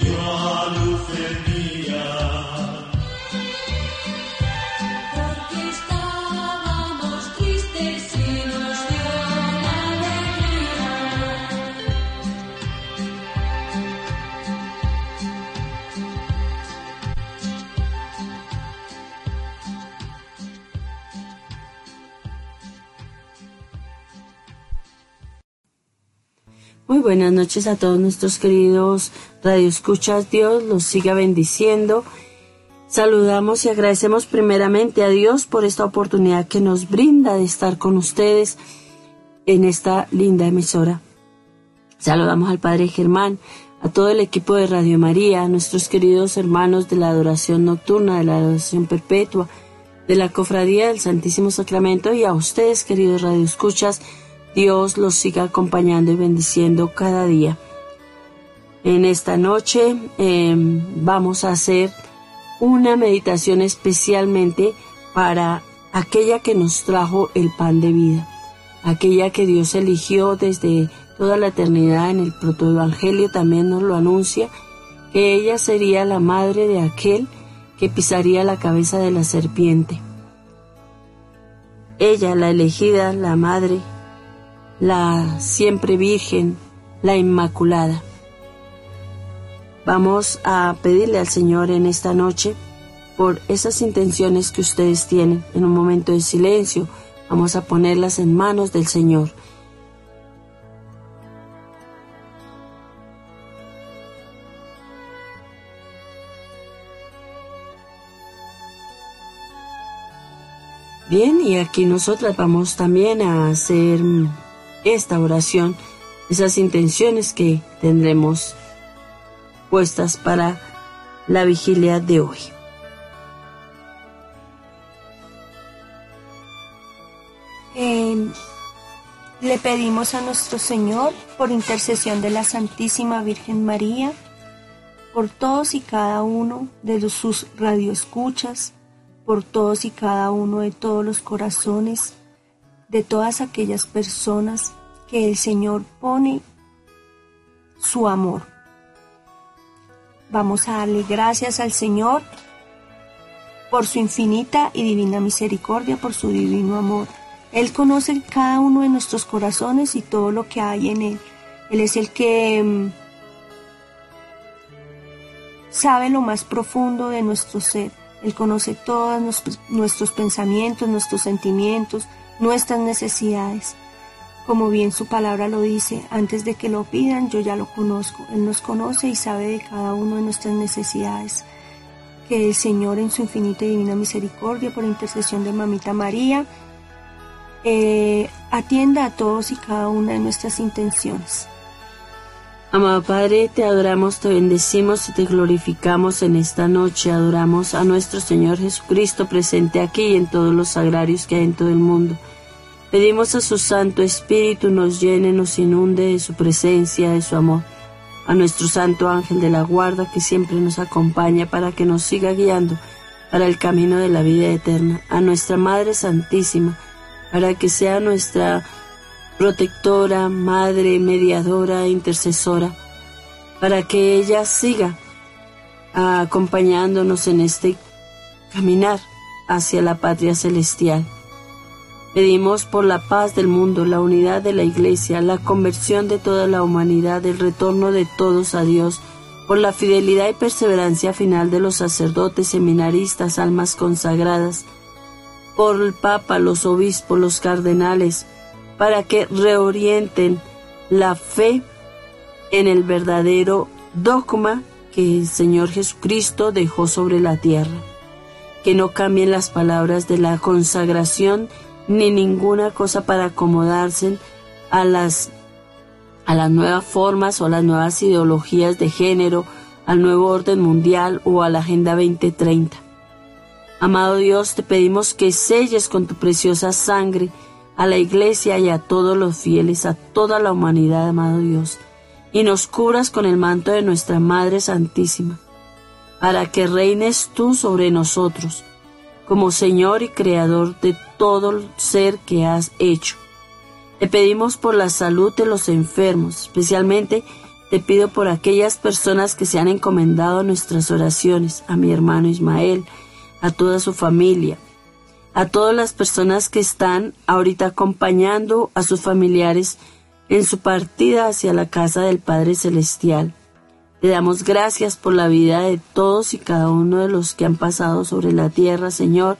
y nos buenas noches a todos nuestros queridos radioescuchas. Dios los siga bendiciendo. Saludamos y agradecemos primeramente a Dios por esta oportunidad que nos brinda de estar con ustedes en esta linda emisora. Saludamos al Padre Germán, a todo el equipo de Radio María, a nuestros queridos hermanos de la adoración nocturna, de la adoración perpetua, de la cofradía del Santísimo Sacramento y a ustedes, queridos radioescuchas, Dios los siga acompañando y bendiciendo cada día. En esta noche eh, vamos a hacer una meditación especialmente para aquella que nos trajo el pan de vida, aquella que Dios eligió desde toda la eternidad en el protoevangelio también nos lo anuncia, que ella sería la madre de aquel que pisaría la cabeza de la serpiente. Ella, la elegida, la madre, la siempre virgen, la inmaculada. Vamos a pedirle al Señor en esta noche por esas intenciones que ustedes tienen. En un momento de silencio vamos a ponerlas en manos del Señor. Bien, y aquí nosotras vamos también a hacer esta oración, esas intenciones que tendremos puestas para la vigilia de hoy. Eh, le pedimos a nuestro Señor, por intercesión de la Santísima Virgen María, por todos y cada uno de sus radioescuchas, por todos y cada uno de todos los corazones, de todas aquellas personas que el Señor pone su amor. Vamos a darle gracias al Señor por su infinita y divina misericordia, por su divino amor. Él conoce cada uno de nuestros corazones y todo lo que hay en él. Él es el que mm, sabe lo más profundo de nuestro ser. Él conoce todos nuestros pensamientos, nuestros sentimientos, nuestras necesidades. Como bien su palabra lo dice, antes de que lo pidan yo ya lo conozco. Él nos conoce y sabe de cada una de nuestras necesidades. Que el Señor en su infinita y divina misericordia, por intercesión de Mamita María, eh, atienda a todos y cada una de nuestras intenciones. Amado Padre, te adoramos, te bendecimos y te glorificamos en esta noche. Adoramos a nuestro Señor Jesucristo presente aquí y en todos los sagrarios que hay en todo el mundo. Pedimos a su Santo Espíritu nos llene, nos inunde de su presencia, de su amor. A nuestro Santo Ángel de la Guarda que siempre nos acompaña para que nos siga guiando para el camino de la vida eterna. A nuestra Madre Santísima para que sea nuestra protectora, madre, mediadora, intercesora, para que ella siga acompañándonos en este caminar hacia la patria celestial. Pedimos por la paz del mundo, la unidad de la Iglesia, la conversión de toda la humanidad, el retorno de todos a Dios, por la fidelidad y perseverancia final de los sacerdotes, seminaristas, almas consagradas, por el Papa, los obispos, los cardenales, para que reorienten la fe en el verdadero dogma que el Señor Jesucristo dejó sobre la tierra. Que no cambien las palabras de la consagración ni ninguna cosa para acomodarse a las, a las nuevas formas o las nuevas ideologías de género, al nuevo orden mundial o a la Agenda 2030. Amado Dios, te pedimos que selles con tu preciosa sangre a la iglesia y a todos los fieles, a toda la humanidad, amado Dios, y nos cubras con el manto de nuestra Madre Santísima, para que reines tú sobre nosotros, como Señor y Creador de todo el ser que has hecho. Te pedimos por la salud de los enfermos, especialmente te pido por aquellas personas que se han encomendado nuestras oraciones, a mi hermano Ismael, a toda su familia, a todas las personas que están ahorita acompañando a sus familiares en su partida hacia la casa del Padre Celestial. Te damos gracias por la vida de todos y cada uno de los que han pasado sobre la tierra, Señor,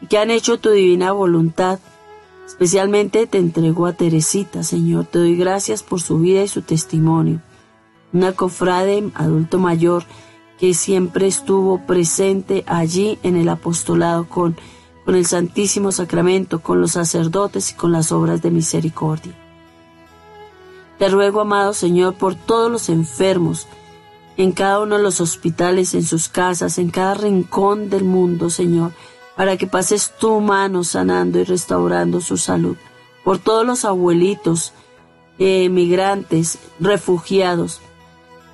y que han hecho tu divina voluntad. Especialmente te entrego a Teresita, Señor. Te doy gracias por su vida y su testimonio. Una cofrade adulto mayor que siempre estuvo presente allí en el apostolado con con el Santísimo Sacramento, con los sacerdotes y con las obras de misericordia. Te ruego, amado Señor, por todos los enfermos, en cada uno de los hospitales, en sus casas, en cada rincón del mundo, Señor, para que pases tu mano sanando y restaurando su salud. Por todos los abuelitos, emigrantes, refugiados,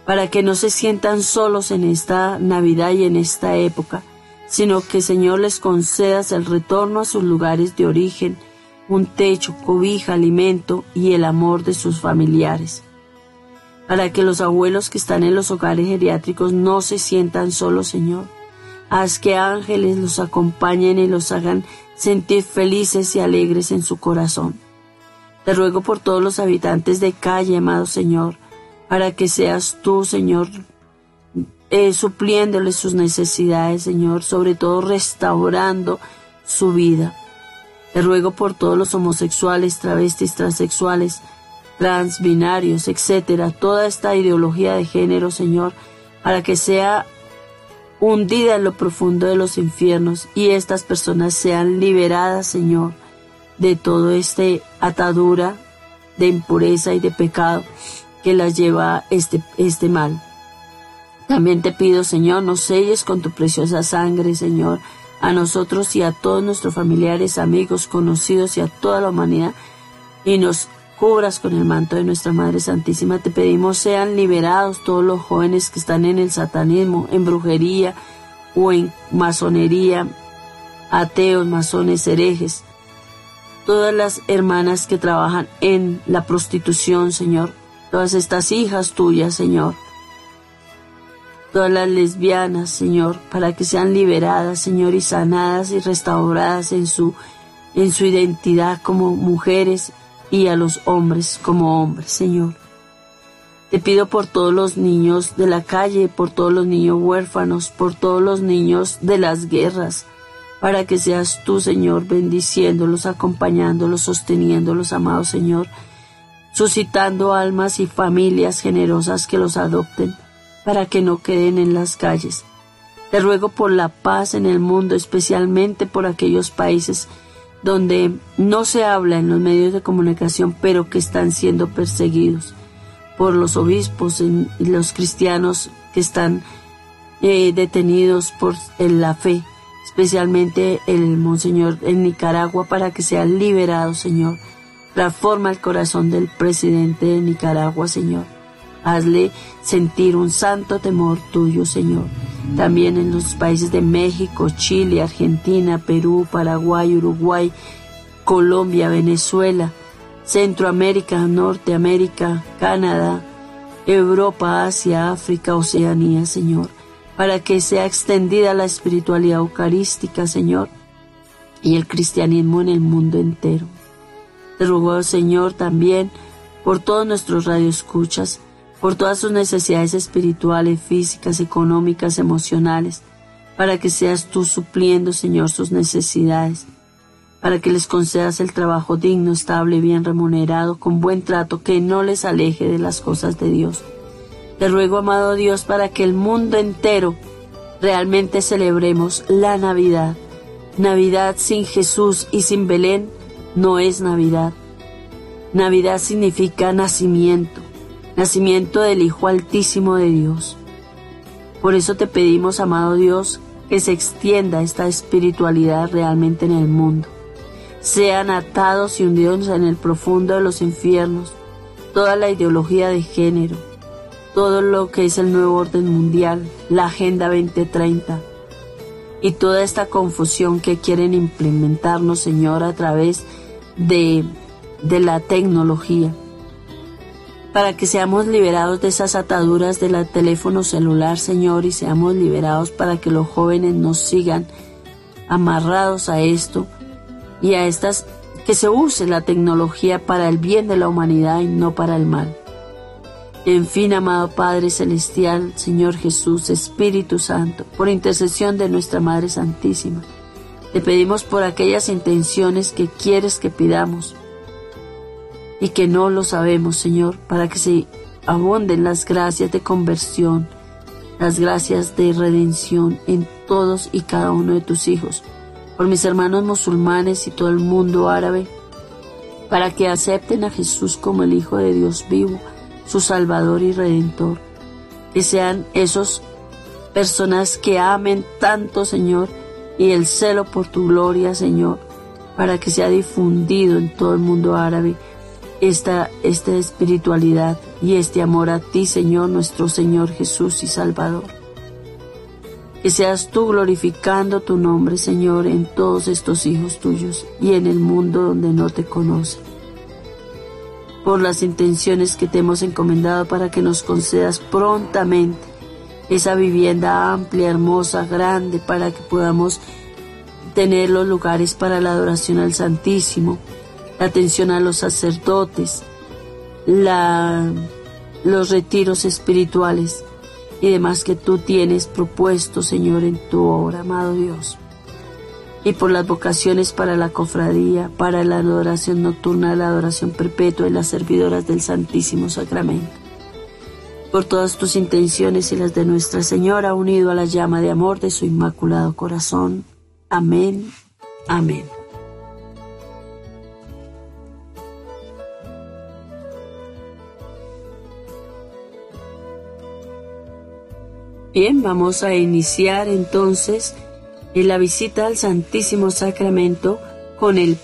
para que no se sientan solos en esta Navidad y en esta época, sino que Señor les concedas el retorno a sus lugares de origen, un techo, cobija, alimento y el amor de sus familiares. Para que los abuelos que están en los hogares geriátricos no se sientan solos, Señor. Haz que ángeles los acompañen y los hagan sentir felices y alegres en su corazón. Te ruego por todos los habitantes de calle, amado Señor, para que seas tú, Señor, eh, supliéndole sus necesidades, Señor, sobre todo restaurando su vida. Te ruego por todos los homosexuales, travestis, transexuales, transbinarios, etcétera, toda esta ideología de género, Señor, para que sea hundida en lo profundo de los infiernos y estas personas sean liberadas, Señor, de todo este atadura de impureza y de pecado que las lleva este, este mal. También te pido, Señor, nos selles con tu preciosa sangre, Señor, a nosotros y a todos nuestros familiares, amigos, conocidos y a toda la humanidad, y nos cubras con el manto de nuestra Madre Santísima. Te pedimos sean liberados todos los jóvenes que están en el satanismo, en brujería o en masonería, ateos, masones, herejes, todas las hermanas que trabajan en la prostitución, Señor, todas estas hijas tuyas, Señor, todas las lesbianas, Señor, para que sean liberadas, Señor, y sanadas y restauradas en su, en su identidad como mujeres y a los hombres como hombres, Señor. Te pido por todos los niños de la calle, por todos los niños huérfanos, por todos los niños de las guerras, para que seas tú, Señor, bendiciéndolos, acompañándolos, sosteniéndolos, amado Señor, suscitando almas y familias generosas que los adopten, para que no queden en las calles. Te ruego por la paz en el mundo, especialmente por aquellos países donde no se habla en los medios de comunicación, pero que están siendo perseguidos por los obispos y los cristianos que están eh, detenidos por la fe, especialmente el Monseñor en Nicaragua, para que sea liberado, Señor. Transforma el corazón del presidente de Nicaragua, Señor. Hazle sentir un santo temor tuyo, Señor. También en los países de México, Chile, Argentina, Perú, Paraguay, Uruguay, Colombia, Venezuela, Centroamérica, Norteamérica, Canadá, Europa, Asia, África, Oceanía, Señor, para que sea extendida la espiritualidad eucarística, Señor, y el cristianismo en el mundo entero. Te ruego, Señor, también por todos nuestros radioescuchas, por todas sus necesidades espirituales, físicas, económicas, emocionales, para que seas tú supliendo, Señor, sus necesidades para que les concedas el trabajo digno, estable, bien remunerado, con buen trato, que no les aleje de las cosas de Dios. Te ruego, amado Dios, para que el mundo entero realmente celebremos la Navidad. Navidad sin Jesús y sin Belén no es Navidad. Navidad significa nacimiento, nacimiento del Hijo Altísimo de Dios. Por eso te pedimos, amado Dios, que se extienda esta espiritualidad realmente en el mundo sean atados y hundidos en el profundo de los infiernos toda la ideología de género, todo lo que es el nuevo orden mundial, la Agenda 2030 y toda esta confusión que quieren implementarnos, Señor, a través de, de la tecnología, para que seamos liberados de esas ataduras del teléfono celular, Señor, y seamos liberados para que los jóvenes nos sigan amarrados a esto y a estas que se use la tecnología para el bien de la humanidad y no para el mal. En fin, amado Padre Celestial, Señor Jesús, Espíritu Santo, por intercesión de nuestra Madre Santísima, te pedimos por aquellas intenciones que quieres que pidamos y que no lo sabemos, Señor, para que se abunden las gracias de conversión, las gracias de redención en todos y cada uno de tus hijos por mis hermanos musulmanes y todo el mundo árabe, para que acepten a Jesús como el Hijo de Dios vivo, su Salvador y Redentor. Que sean esos personas que amen tanto, Señor, y el celo por tu gloria, Señor, para que sea difundido en todo el mundo árabe esta, esta espiritualidad y este amor a ti, Señor, nuestro Señor Jesús y Salvador. Que seas tú glorificando tu nombre, Señor, en todos estos hijos tuyos y en el mundo donde no te conocen. Por las intenciones que te hemos encomendado para que nos concedas prontamente esa vivienda amplia, hermosa, grande, para que podamos tener los lugares para la adoración al Santísimo, la atención a los sacerdotes, la, los retiros espirituales y demás que tú tienes propuesto, Señor, en tu obra, amado Dios. Y por las vocaciones para la cofradía, para la adoración nocturna, la adoración perpetua y las servidoras del Santísimo Sacramento. Por todas tus intenciones y las de Nuestra Señora, unido a la llama de amor de su Inmaculado Corazón. Amén. Amén. Bien, vamos a iniciar entonces en la visita al Santísimo Sacramento con el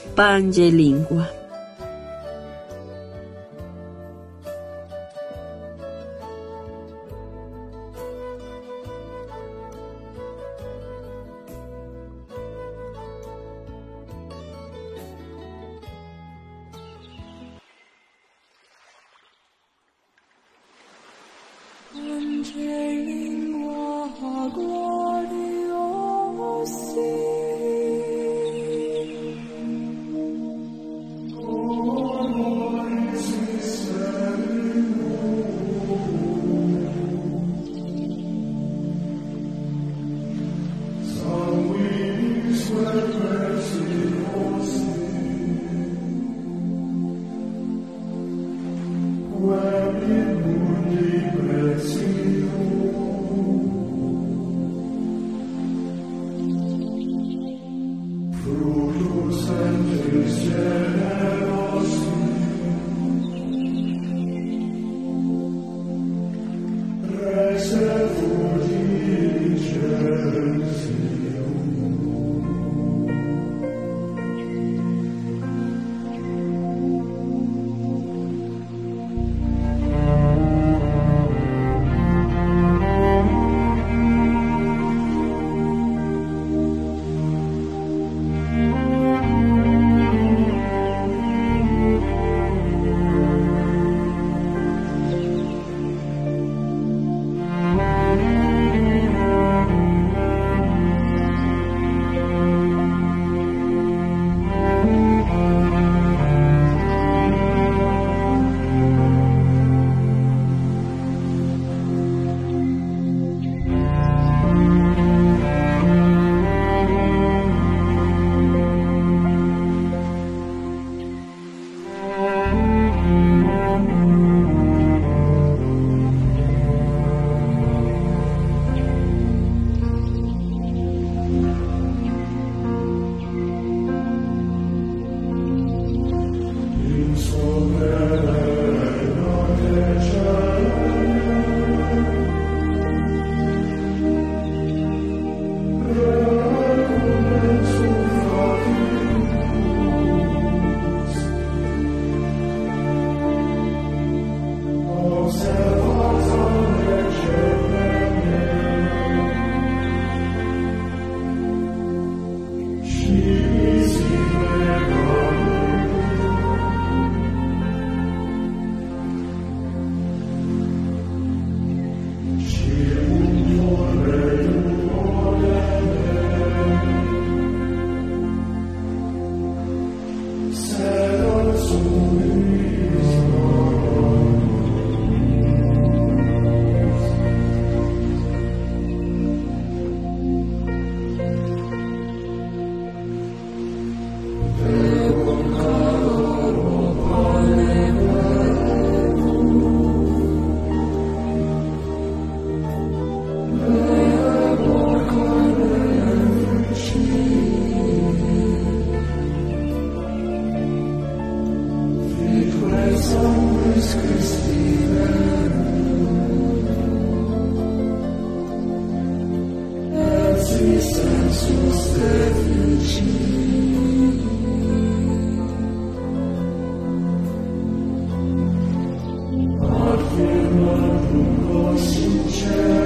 Lord, who goes in.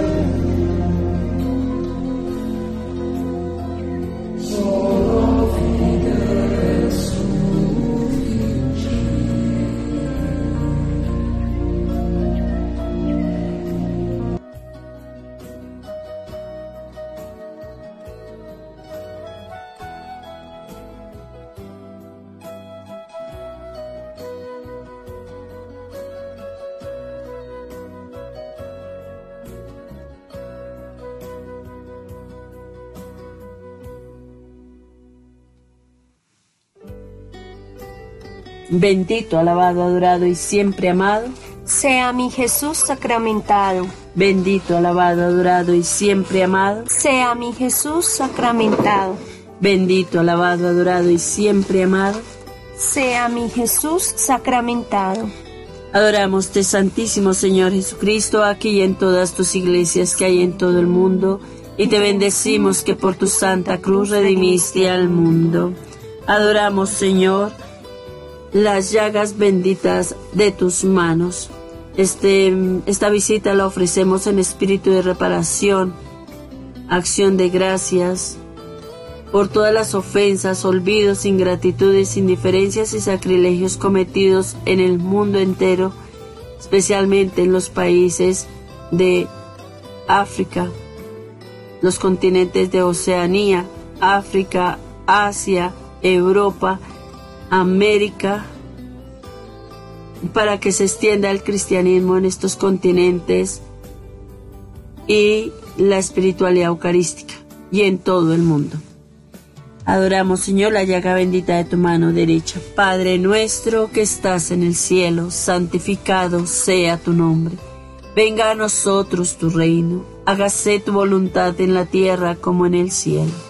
Bendito, alabado, adorado y siempre amado. Sea mi Jesús sacramentado. Bendito, alabado, adorado y siempre amado. Sea mi Jesús sacramentado. Bendito, alabado, adorado y siempre amado. Sea mi Jesús sacramentado. Adoramos te Santísimo Señor Jesucristo, aquí y en todas tus iglesias que hay en todo el mundo, y te bendecimos que por tu santa cruz redimiste al mundo. Adoramos, Señor, las llagas benditas de tus manos. Este, esta visita la ofrecemos en espíritu de reparación, acción de gracias, por todas las ofensas, olvidos, ingratitudes, indiferencias y sacrilegios cometidos en el mundo entero, especialmente en los países de África, los continentes de Oceanía, África, Asia, Europa, América, para que se extienda el cristianismo en estos continentes y la espiritualidad eucarística y en todo el mundo. Adoramos, Señor, la llaga bendita de tu mano derecha. Padre nuestro que estás en el cielo, santificado sea tu nombre. Venga a nosotros tu reino. Hágase tu voluntad en la tierra como en el cielo.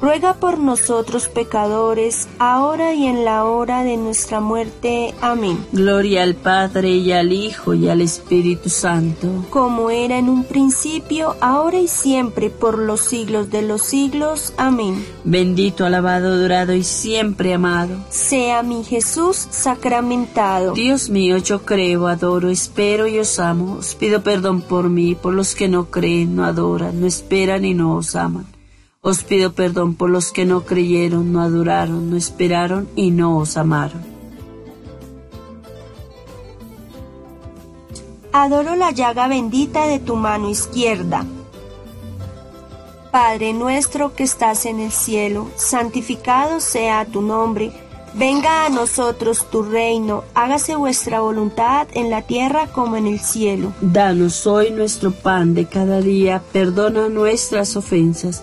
ruega por nosotros pecadores, ahora y en la hora de nuestra muerte. Amén. Gloria al Padre y al Hijo y al Espíritu Santo. Como era en un principio, ahora y siempre, por los siglos de los siglos. Amén. Bendito, alabado, adorado y siempre amado. Sea mi Jesús sacramentado. Dios mío, yo creo, adoro, espero y os amo. Os pido perdón por mí, por los que no creen, no adoran, no esperan y no os aman. Os pido perdón por los que no creyeron, no adoraron, no esperaron y no os amaron. Adoro la llaga bendita de tu mano izquierda. Padre nuestro que estás en el cielo, santificado sea tu nombre. Venga a nosotros tu reino, hágase vuestra voluntad en la tierra como en el cielo. Danos hoy nuestro pan de cada día, perdona nuestras ofensas,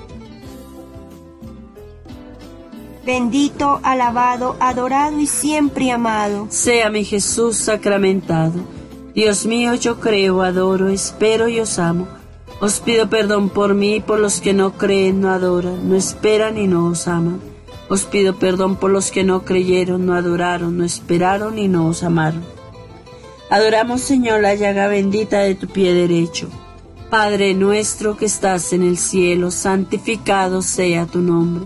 Bendito, alabado, adorado y siempre amado. Sea mi Jesús sacramentado. Dios mío, yo creo, adoro, espero y os amo. Os pido perdón por mí y por los que no creen, no adoran, no esperan y no os aman. Os pido perdón por los que no creyeron, no adoraron, no esperaron y no os amaron. Adoramos, Señor, la llaga bendita de tu pie derecho. Padre nuestro que estás en el cielo, santificado sea tu nombre.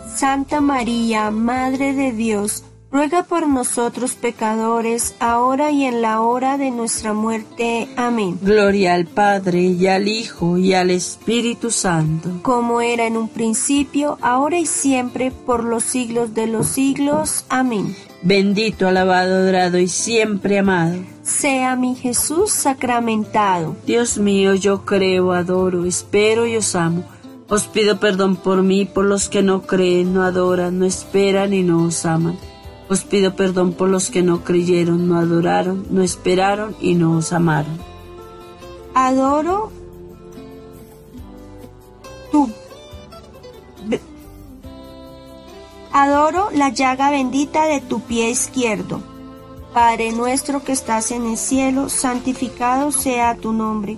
Santa María, Madre de Dios, ruega por nosotros pecadores, ahora y en la hora de nuestra muerte. Amén. Gloria al Padre y al Hijo y al Espíritu Santo. Como era en un principio, ahora y siempre, por los siglos de los siglos. Amén. Bendito, alabado, adorado y siempre amado. Sea mi Jesús sacramentado. Dios mío, yo creo, adoro, espero y os amo. Os pido perdón por mí, por los que no creen, no adoran, no esperan y no os aman. Os pido perdón por los que no creyeron, no adoraron, no esperaron y no os amaron. Adoro be- Adoro la llaga bendita de tu pie izquierdo. Padre nuestro que estás en el cielo, santificado sea tu nombre.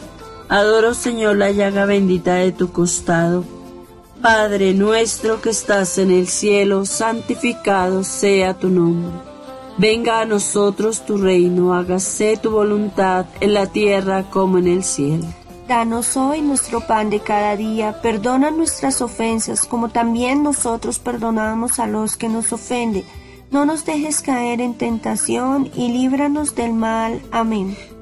Adoro, Señor, la llaga bendita de tu costado. Padre nuestro que estás en el cielo, santificado sea tu nombre. Venga a nosotros tu reino, hágase tu voluntad en la tierra como en el cielo. Danos hoy nuestro pan de cada día, perdona nuestras ofensas como también nosotros perdonamos a los que nos ofenden. No nos dejes caer en tentación y líbranos del mal. Amén.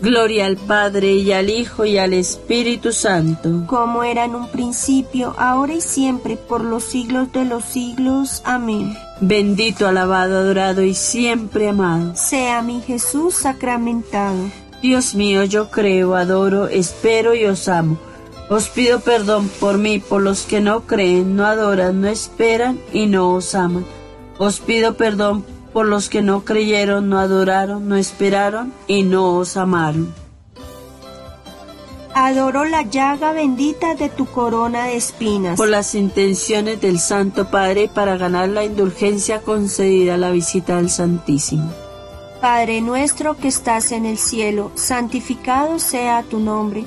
Gloria al Padre y al Hijo y al Espíritu Santo. Como era en un principio, ahora y siempre, por los siglos de los siglos. Amén. Bendito, alabado, adorado y siempre amado. Sea mi Jesús sacramentado. Dios mío, yo creo, adoro, espero y os amo. Os pido perdón por mí, por los que no creen, no adoran, no esperan y no os aman. Os pido perdón por los que no creyeron, no adoraron, no esperaron y no os amaron. Adoro la llaga bendita de tu corona de espinas. Por las intenciones del Santo Padre para ganar la indulgencia concedida a la visita del Santísimo. Padre nuestro que estás en el cielo, santificado sea tu nombre.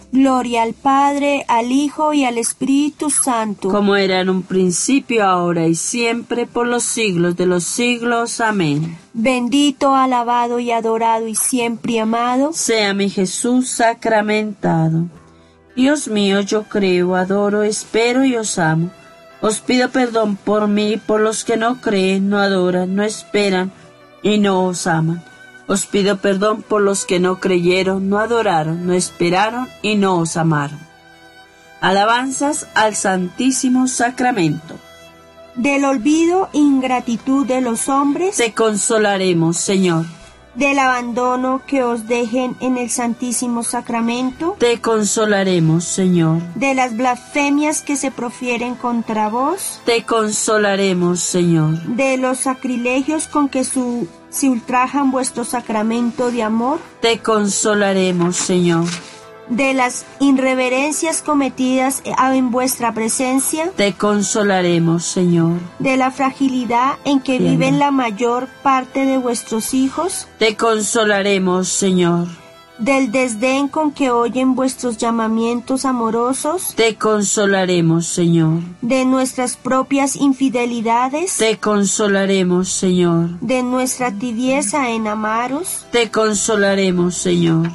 Gloria al Padre, al Hijo y al Espíritu Santo. Como era en un principio, ahora y siempre, por los siglos de los siglos. Amén. Bendito, alabado y adorado y siempre amado. Sea mi Jesús sacramentado. Dios mío, yo creo, adoro, espero y os amo. Os pido perdón por mí, por los que no creen, no adoran, no esperan y no os aman. Os pido perdón por los que no creyeron, no adoraron, no esperaron y no os amaron. Alabanzas al Santísimo Sacramento. Del olvido e ingratitud de los hombres, Te consolaremos, Señor. del abandono que os dejen en el Santísimo Sacramento, Te consolaremos, Señor. de las blasfemias que se profieren contra vos, Te consolaremos, Señor. de los sacrilegios con que su- se ultrajan vuestro sacramento de amor, Te consolaremos, Señor. de las irreverencias cometidas en vuestra presencia, Te consolaremos, Señor. de la fragilidad en que Bien. viven la mayor parte de vuestros hijos, Te consolaremos, Señor. Del desdén con que oyen vuestros llamamientos amorosos, Te consolaremos, Señor. de nuestras propias infidelidades, Te consolaremos, Señor. de nuestra tibieza en amaros. Te consolaremos, Señor.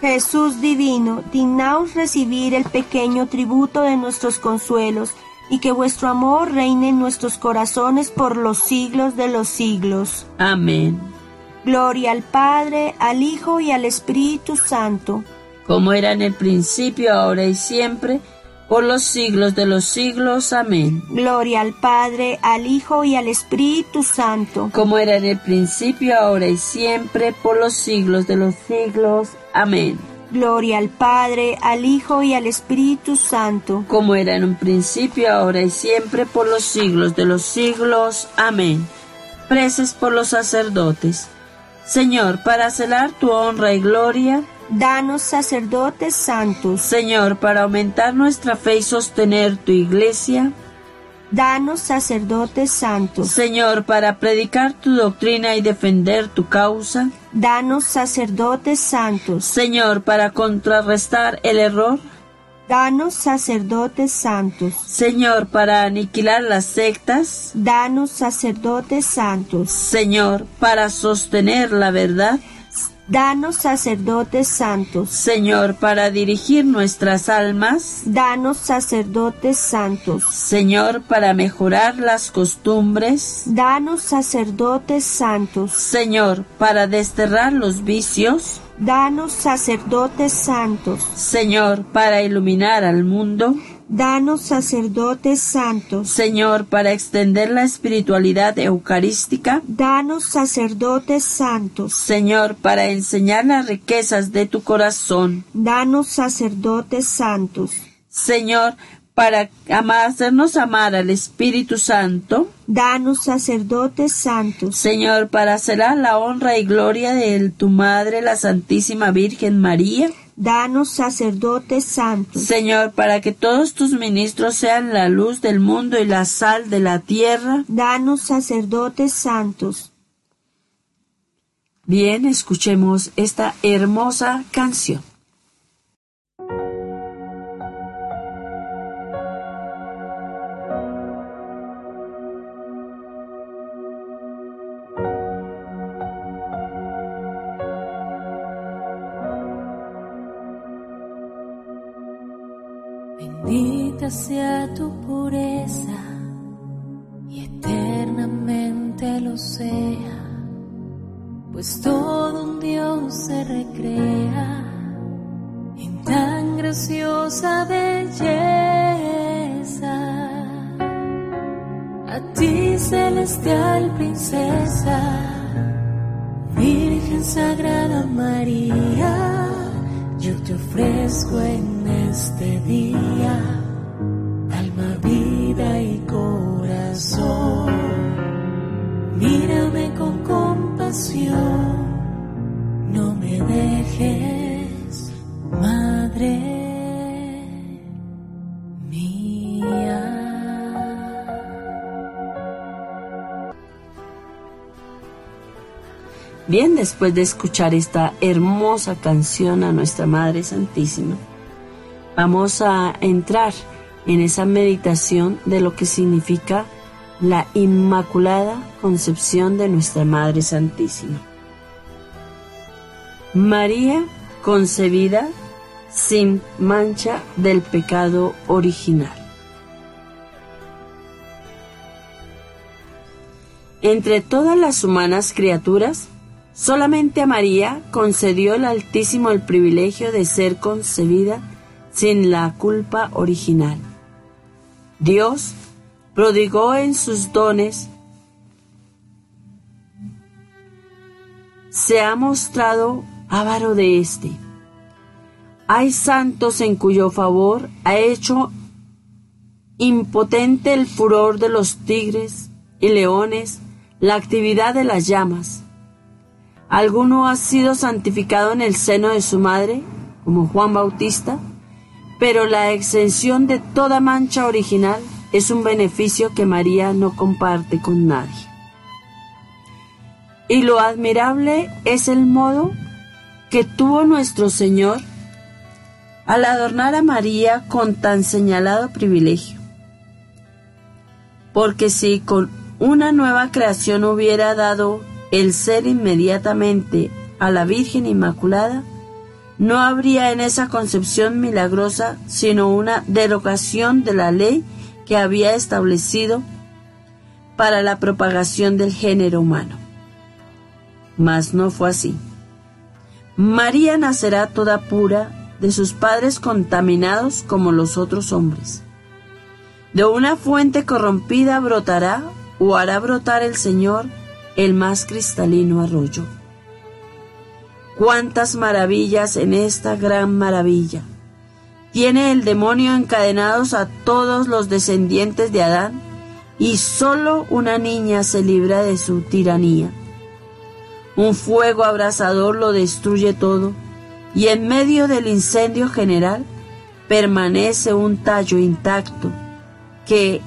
Jesús divino, dignaos recibir el pequeño tributo de nuestros consuelos, y que vuestro amor reine en nuestros corazones por los siglos de los siglos. Amén. Gloria al Padre, al Hijo y al Espíritu Santo. Como era en el principio, ahora y siempre, por los siglos de los siglos. Amén. Gloria al Padre, al Hijo y al Espíritu Santo. Como era en el principio, ahora y siempre, por los siglos de los siglos. Amén. Gloria al Padre, al Hijo y al Espíritu Santo. Como era en un principio, ahora y siempre, por los siglos de los siglos. Amén. Preces por los sacerdotes. Señor, para celar tu honra y gloria, Danos sacerdotes santos. Señor, para aumentar nuestra fe y sostener tu iglesia, Danos sacerdotes santos. Señor, para predicar tu doctrina y defender tu causa, Danos sacerdotes santos. Señor, para contrarrestar el error, Danos sacerdotes santos. Señor, para aniquilar las sectas, Danos sacerdotes santos. Señor, para sostener la verdad, Danos sacerdotes santos. Señor, para dirigir nuestras almas. Danos sacerdotes santos. Señor, para mejorar las costumbres. Danos sacerdotes santos. Señor, para desterrar los vicios. Danos sacerdotes santos. Señor, para iluminar al mundo. Danos sacerdotes santos. Señor, para extender la espiritualidad eucarística. Danos sacerdotes santos. Señor, para enseñar las riquezas de tu corazón. Danos sacerdotes santos. Señor, para hacernos amar al Espíritu Santo. Danos sacerdotes santos. Señor, para hacer la honra y gloria de tu Madre, la Santísima Virgen María. Danos sacerdotes santos. Señor, para que todos tus ministros sean la luz del mundo y la sal de la tierra. Danos sacerdotes santos. Bien, escuchemos esta hermosa canción. Sea tu pureza y eternamente lo sea, pues todo un Dios se recrea en tan graciosa belleza. A ti celestial princesa, Virgen Sagrada María, yo te ofrezco en este día vida y corazón. Mírame con compasión, no me dejes, Madre mía. Bien, después de escuchar esta hermosa canción a nuestra Madre Santísima, vamos a entrar en esa meditación de lo que significa la Inmaculada Concepción de nuestra Madre Santísima. María concebida sin mancha del pecado original. Entre todas las humanas criaturas, solamente a María concedió el Altísimo el privilegio de ser concebida sin la culpa original. Dios prodigó en sus dones, se ha mostrado avaro de éste. Hay santos en cuyo favor ha hecho impotente el furor de los tigres y leones, la actividad de las llamas. Alguno ha sido santificado en el seno de su madre, como Juan Bautista, pero la exención de toda mancha original es un beneficio que María no comparte con nadie. Y lo admirable es el modo que tuvo nuestro Señor al adornar a María con tan señalado privilegio. Porque si con una nueva creación hubiera dado el ser inmediatamente a la Virgen Inmaculada, no habría en esa concepción milagrosa sino una derogación de la ley que había establecido para la propagación del género humano. Mas no fue así. María nacerá toda pura de sus padres contaminados como los otros hombres. De una fuente corrompida brotará o hará brotar el Señor el más cristalino arroyo. Cuántas maravillas en esta gran maravilla. Tiene el demonio encadenados a todos los descendientes de Adán y solo una niña se libra de su tiranía. Un fuego abrasador lo destruye todo y en medio del incendio general permanece un tallo intacto que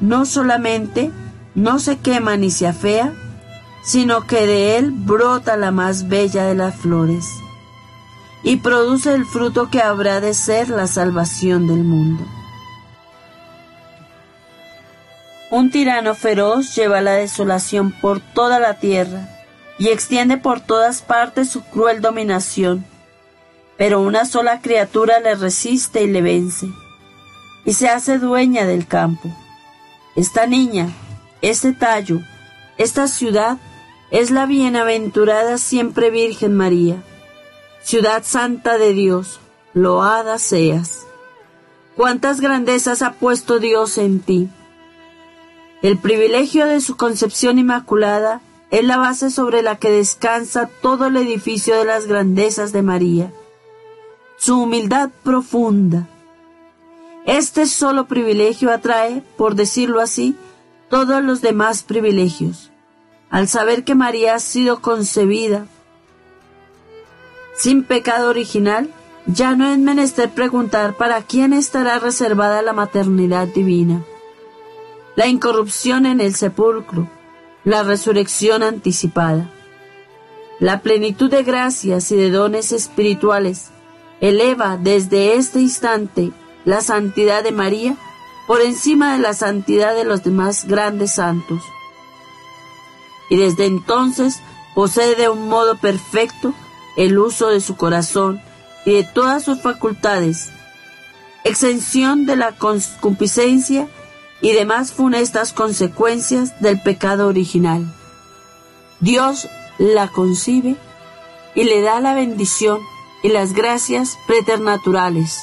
no solamente no se quema ni se afea, sino que de él brota la más bella de las flores y produce el fruto que habrá de ser la salvación del mundo. Un tirano feroz lleva la desolación por toda la tierra y extiende por todas partes su cruel dominación. Pero una sola criatura le resiste y le vence, y se hace dueña del campo. Esta niña, este tallo, esta ciudad es la bienaventurada siempre Virgen María, ciudad santa de Dios, loada seas. Cuántas grandezas ha puesto Dios en ti. El privilegio de su concepción inmaculada es la base sobre la que descansa todo el edificio de las grandezas de María. Su humildad profunda. Este solo privilegio atrae, por decirlo así, todos los demás privilegios. Al saber que María ha sido concebida sin pecado original, ya no es menester preguntar para quién estará reservada la maternidad divina. La incorrupción en el sepulcro, la resurrección anticipada. La plenitud de gracias y de dones espirituales eleva desde este instante la santidad de María por encima de la santidad de los demás grandes santos. Y desde entonces posee de un modo perfecto el uso de su corazón y de todas sus facultades, exención de la concupiscencia y demás funestas consecuencias del pecado original. Dios la concibe y le da la bendición y las gracias preternaturales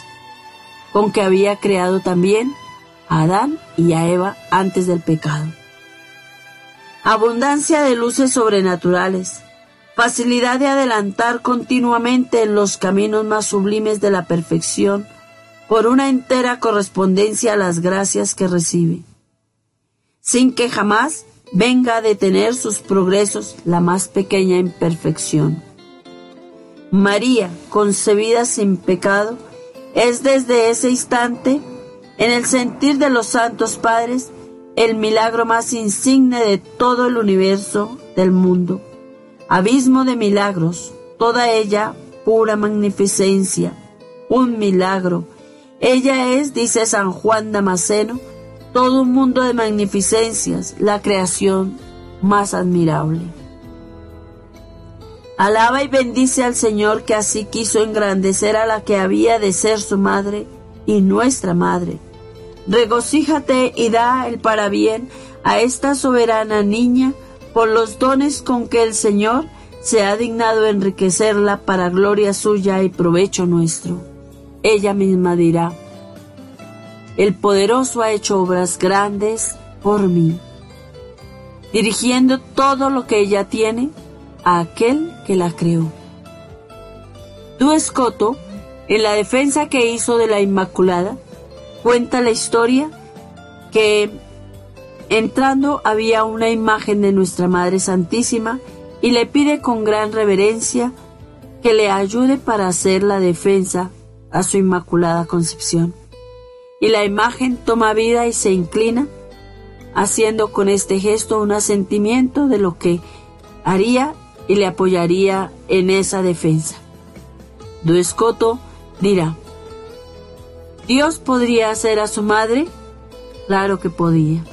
con que había creado también a Adán y a Eva antes del pecado. Abundancia de luces sobrenaturales, facilidad de adelantar continuamente en los caminos más sublimes de la perfección, por una entera correspondencia a las gracias que recibe, sin que jamás venga a detener sus progresos la más pequeña imperfección. María, concebida sin pecado, es desde ese instante, en el sentir de los santos padres, el milagro más insigne de todo el universo del mundo. Abismo de milagros, toda ella pura magnificencia, un milagro, ella es, dice San Juan Damasceno, todo un mundo de magnificencias, la creación más admirable. Alaba y bendice al Señor que así quiso engrandecer a la que había de ser su madre y nuestra madre. Regocíjate y da el parabién a esta soberana niña por los dones con que el Señor se ha dignado enriquecerla para gloria suya y provecho nuestro ella misma dirá, el poderoso ha hecho obras grandes por mí, dirigiendo todo lo que ella tiene a aquel que la creó. Du Escoto, en la defensa que hizo de la Inmaculada, cuenta la historia que entrando había una imagen de nuestra Madre Santísima y le pide con gran reverencia que le ayude para hacer la defensa a su inmaculada concepción. Y la imagen toma vida y se inclina, haciendo con este gesto un asentimiento de lo que haría y le apoyaría en esa defensa. Duescoto dirá, ¿Dios podría hacer a su madre? Claro que podía.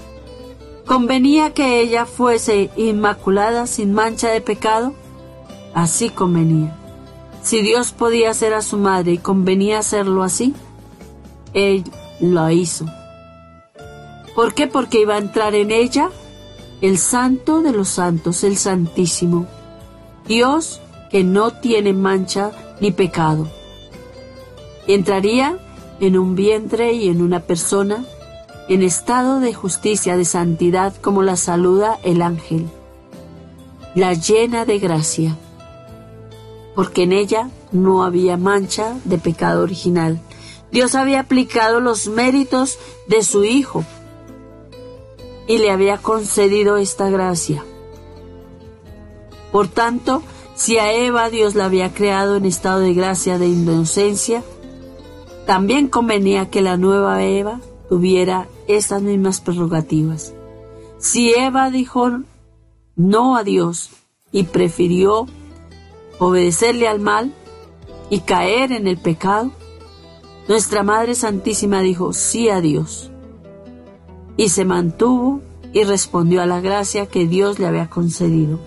¿Convenía que ella fuese inmaculada sin mancha de pecado? Así convenía. Si Dios podía hacer a su madre y convenía hacerlo así, Él lo hizo. ¿Por qué? Porque iba a entrar en ella el santo de los santos, el santísimo, Dios que no tiene mancha ni pecado. entraría en un vientre y en una persona en estado de justicia, de santidad, como la saluda el ángel, la llena de gracia porque en ella no había mancha de pecado original. Dios había aplicado los méritos de su Hijo y le había concedido esta gracia. Por tanto, si a Eva Dios la había creado en estado de gracia de inocencia, también convenía que la nueva Eva tuviera estas mismas prerrogativas. Si Eva dijo no a Dios y prefirió obedecerle al mal y caer en el pecado, nuestra Madre Santísima dijo sí a Dios y se mantuvo y respondió a la gracia que Dios le había concedido.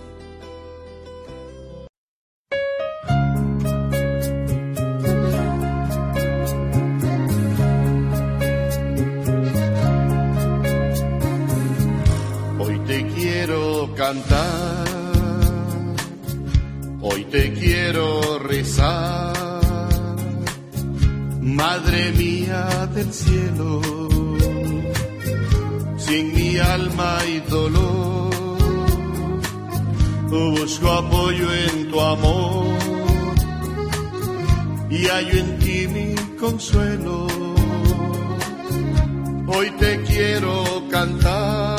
Cantar, hoy te quiero rezar, Madre mía del cielo, sin mi alma y dolor, busco apoyo en tu amor y hallo en ti mi consuelo. Hoy te quiero cantar,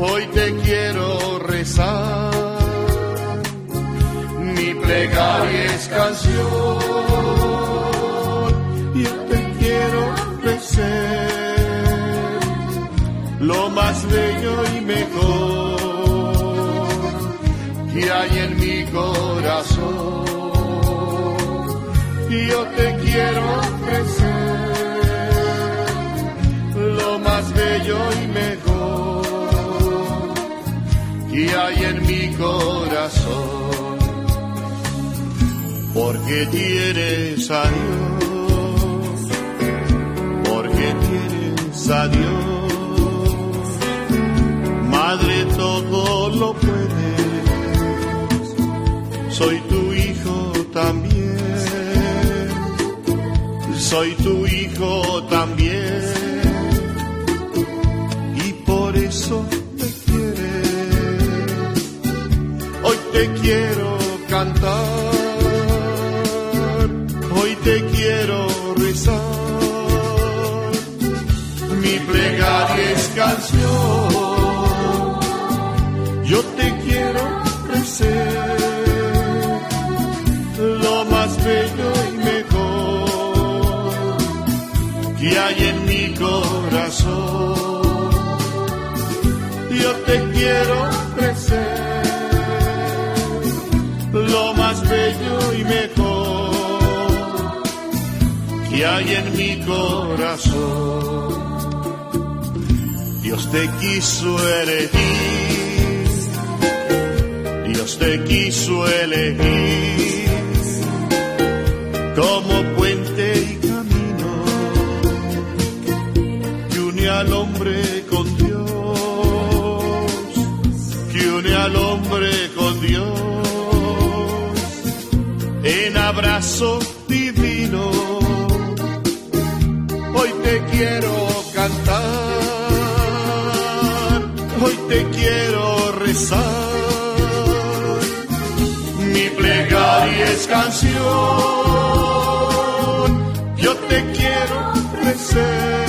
hoy te quiero rezar, mi plegaria es canción, yo te quiero ofrecer lo más bello y mejor que hay en mi corazón. Yo te quiero ofrecer lo más bello y mejor que hay en mi corazón. Porque tienes a Dios, porque tienes a Dios, Madre todo lo puedes, soy tu hijo también soy tu quiero cantar, hoy te quiero rezar. Mi plegaria es canción, yo te quiero ofrecer lo más bello y mejor que hay en mi corazón. Yo te quiero ofrecer lo más bello y mejor que hay en mi corazón. Dios te quiso elegir, Dios te quiso elegir como divino. Hoy te quiero cantar, hoy te quiero rezar. Mi plegaria es canción, yo te quiero ofrecer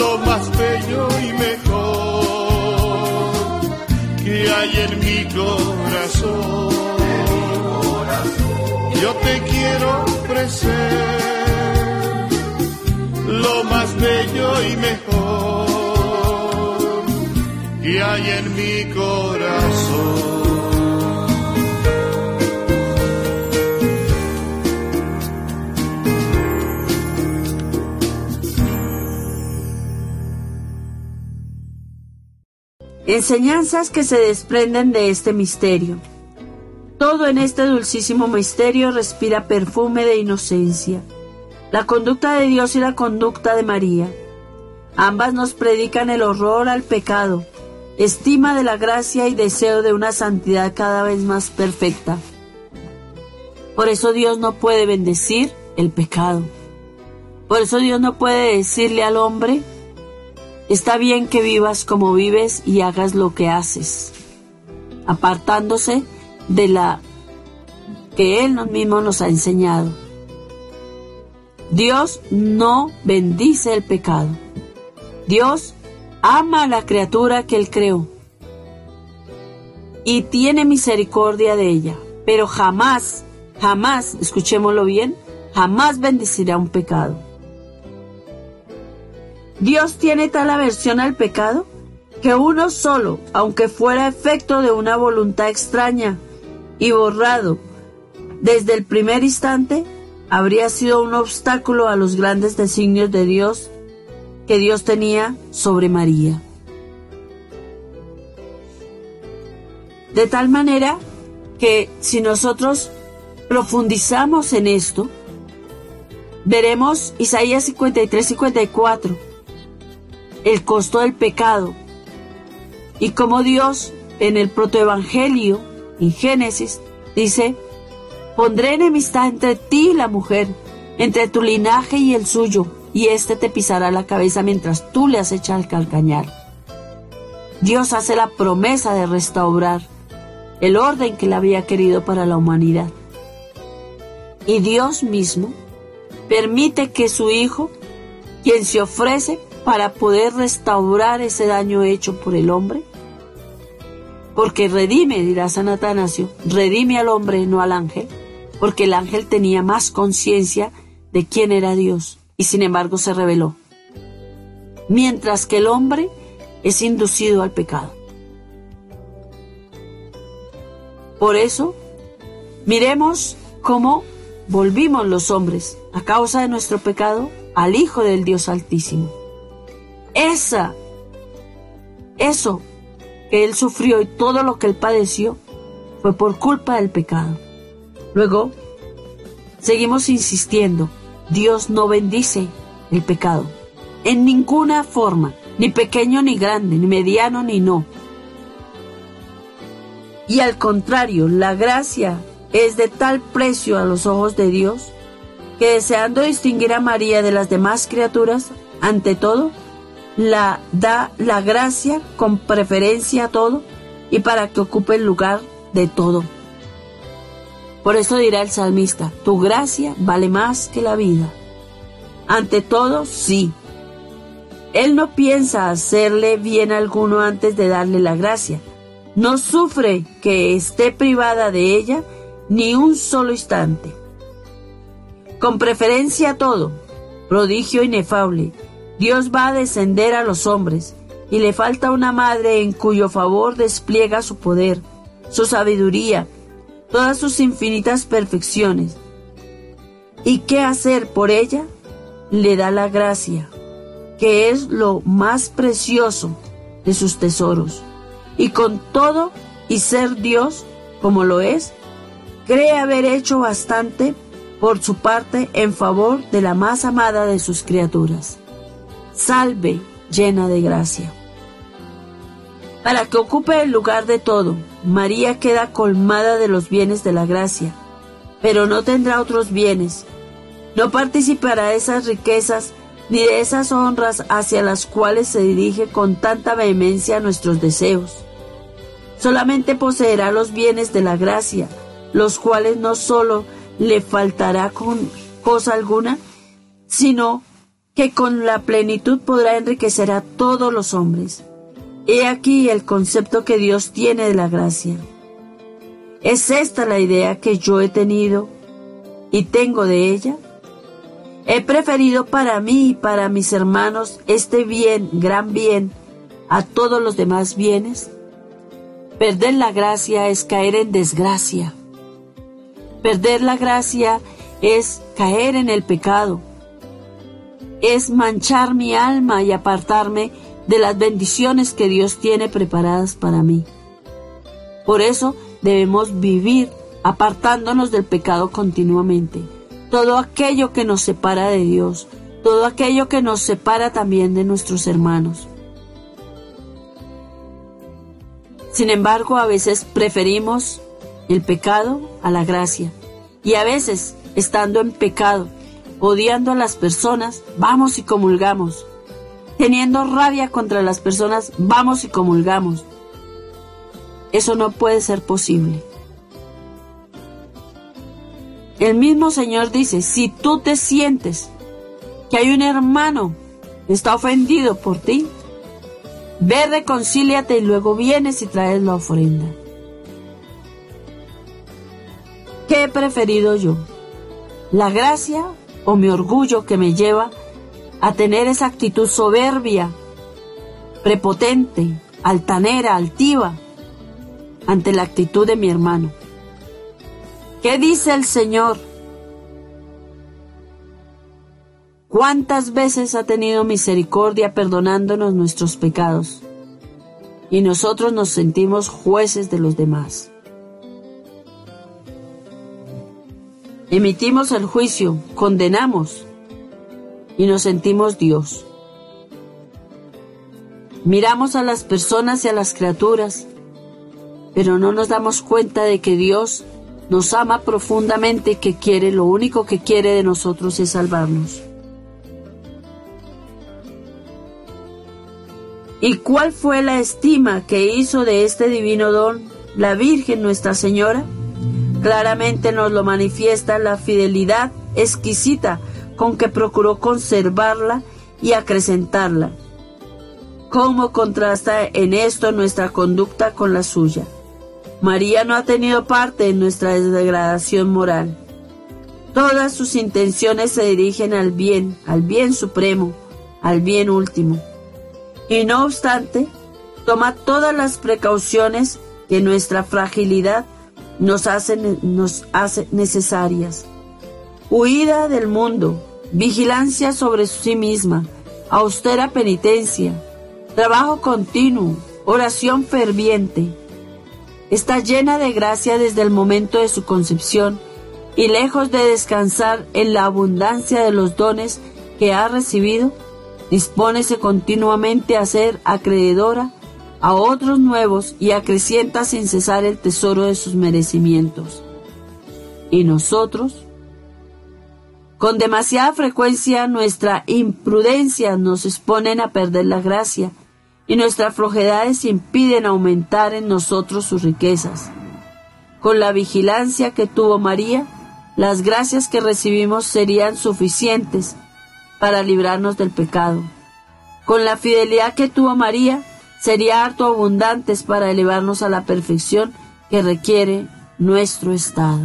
lo más bello y mejor que hay en mi corazón. Te quiero ofrecer lo más bello y mejor que hay en mi corazón. Enseñanzas que se desprenden de este misterio. Todo en este dulcísimo misterio respira perfume de inocencia. La conducta de Dios y la conducta de María. Ambas nos predican el horror al pecado, estima de la gracia y deseo de una santidad cada vez más perfecta. Por eso Dios no puede bendecir el pecado. Por eso Dios no puede decirle al hombre, está bien que vivas como vives y hagas lo que haces, apartándose de la que Él mismo nos ha enseñado. Dios no bendice el pecado. Dios ama a la criatura que Él creó y tiene misericordia de ella, pero jamás, jamás, escuchémoslo bien, jamás bendecirá un pecado. Dios tiene tal aversión al pecado que uno solo, aunque fuera efecto de una voluntad extraña y borrado desde el primer instante, habría sido un obstáculo a los grandes designios de Dios que Dios tenía sobre María. De tal manera que si nosotros profundizamos en esto, veremos Isaías 53 54 el costo del pecado y como Dios en el protoevangelio, en Génesis, dice, pondré enemistad entre ti y la mujer, entre tu linaje y el suyo, y éste te pisará la cabeza mientras tú le has echado el calcañar. Dios hace la promesa de restaurar el orden que él había querido para la humanidad. Y Dios mismo permite que su Hijo, quien se ofrece para poder restaurar ese daño hecho por el hombre, porque redime, dirá San Atanasio, redime al hombre, no al ángel, porque el ángel tenía más conciencia de quién era Dios y sin embargo se reveló. Mientras que el hombre es inducido al pecado. Por eso, miremos cómo volvimos los hombres, a causa de nuestro pecado, al Hijo del Dios Altísimo. Esa, eso que Él sufrió y todo lo que Él padeció fue por culpa del pecado. Luego, seguimos insistiendo, Dios no bendice el pecado, en ninguna forma ni pequeño ni grande, ni mediano ni no. Y al contrario, la gracia es de tal precio a los ojos de Dios que deseando distinguir a María de las demás criaturas, ante todo, la da la gracia con preferencia a todo y para que ocupe el lugar de todo. Por eso dirá el salmista, tu gracia vale más que la vida. Ante todo, sí, él no piensa hacerle bien a alguno antes de darle la gracia. No sufre que esté privada de ella ni un solo instante. Con preferencia a todo, prodigio inefable, Dios va a descender a los hombres y le falta una madre en cuyo favor despliega su poder, su sabiduría, todas sus infinitas perfecciones. ¿Y qué hacer por ella? Le da la gracia que es lo más precioso de sus tesoros. Y con todo y ser Dios como lo es, cree haber hecho bastante por su parte en favor de la más amada de sus criaturas. Salve llena de gracia. Para que ocupe el lugar de todo, María queda colmada de los bienes de la gracia, pero no tendrá otros bienes. No participará de esas riquezas ni de esas honras hacia las cuales se dirige con tanta vehemencia nuestros deseos. Solamente poseerá los bienes de la gracia, los cuales no sólo le faltará con cosa alguna, sino que con la plenitud podrá enriquecer a todos los hombres. He aquí el concepto que Dios tiene de la gracia. ¿Es esta la idea que yo he tenido y tengo de ella? He preferido para mí y para mis hermanos este bien, gran bien, a todos los demás bienes. Perder la gracia es caer en desgracia. Perder la gracia es caer en el pecado. Es manchar mi alma y apartarme de las bendiciones que Dios tiene preparadas para mí. Por eso debemos vivir apartándonos del pecado continuamente todo aquello que nos separa de Dios, todo aquello que nos separa también de nuestros hermanos. Sin embargo, a veces preferimos el pecado a la gracia. Y a veces, estando en pecado, odiando a las personas, vamos y comulgamos. Teniendo rabia contra las personas, vamos y comulgamos. Eso no puede ser posible. El mismo Señor dice, si tú te sientes que hay un hermano que está ofendido por ti, ve, reconcíliate y luego vienes y traes la ofrenda. ¿Qué he preferido yo? ¿La gracia o mi orgullo que me lleva a tener esa actitud soberbia, prepotente, altanera, altiva, ante la actitud de mi hermano? ¿Qué dice el Señor? ¿Cuántas veces ha tenido misericordia perdonándonos nuestros pecados? Y nosotros nos sentimos jueces de los demás. Emitimos el juicio, condenamos y nos sentimos Dios. Miramos a las personas y a las criaturas, pero no nos damos cuenta de que Dios nos ama profundamente y que quiere, lo único que quiere de nosotros es salvarnos. ¿Y cuál fue la estima que hizo de este divino don la Virgen Nuestra Señora? Claramente nos lo manifiesta la fidelidad exquisita con que procuró conservarla y acrecentarla. ¿Cómo contrasta en esto nuestra conducta con la suya? María no ha tenido parte en nuestra degradación moral. Todas sus intenciones se dirigen al bien, al bien supremo, al bien último. Y no obstante, toma todas las precauciones que nuestra fragilidad nos hace, nos hace necesarias. Huida del mundo, vigilancia sobre sí misma, austera penitencia, trabajo continuo, oración ferviente. Está llena de gracia desde el momento de su concepción y lejos de descansar en la abundancia de los dones que ha recibido, dispónese continuamente a ser acreedora a otros nuevos y acrecienta sin cesar el tesoro de sus merecimientos. Y nosotros, con demasiada frecuencia nuestra imprudencia nos exponen a perder la gracia y nuestras flojedades impiden aumentar en nosotros sus riquezas. Con la vigilancia que tuvo María, las gracias que recibimos serían suficientes para librarnos del pecado. Con la fidelidad que tuvo María, sería harto abundantes para elevarnos a la perfección que requiere nuestro estado.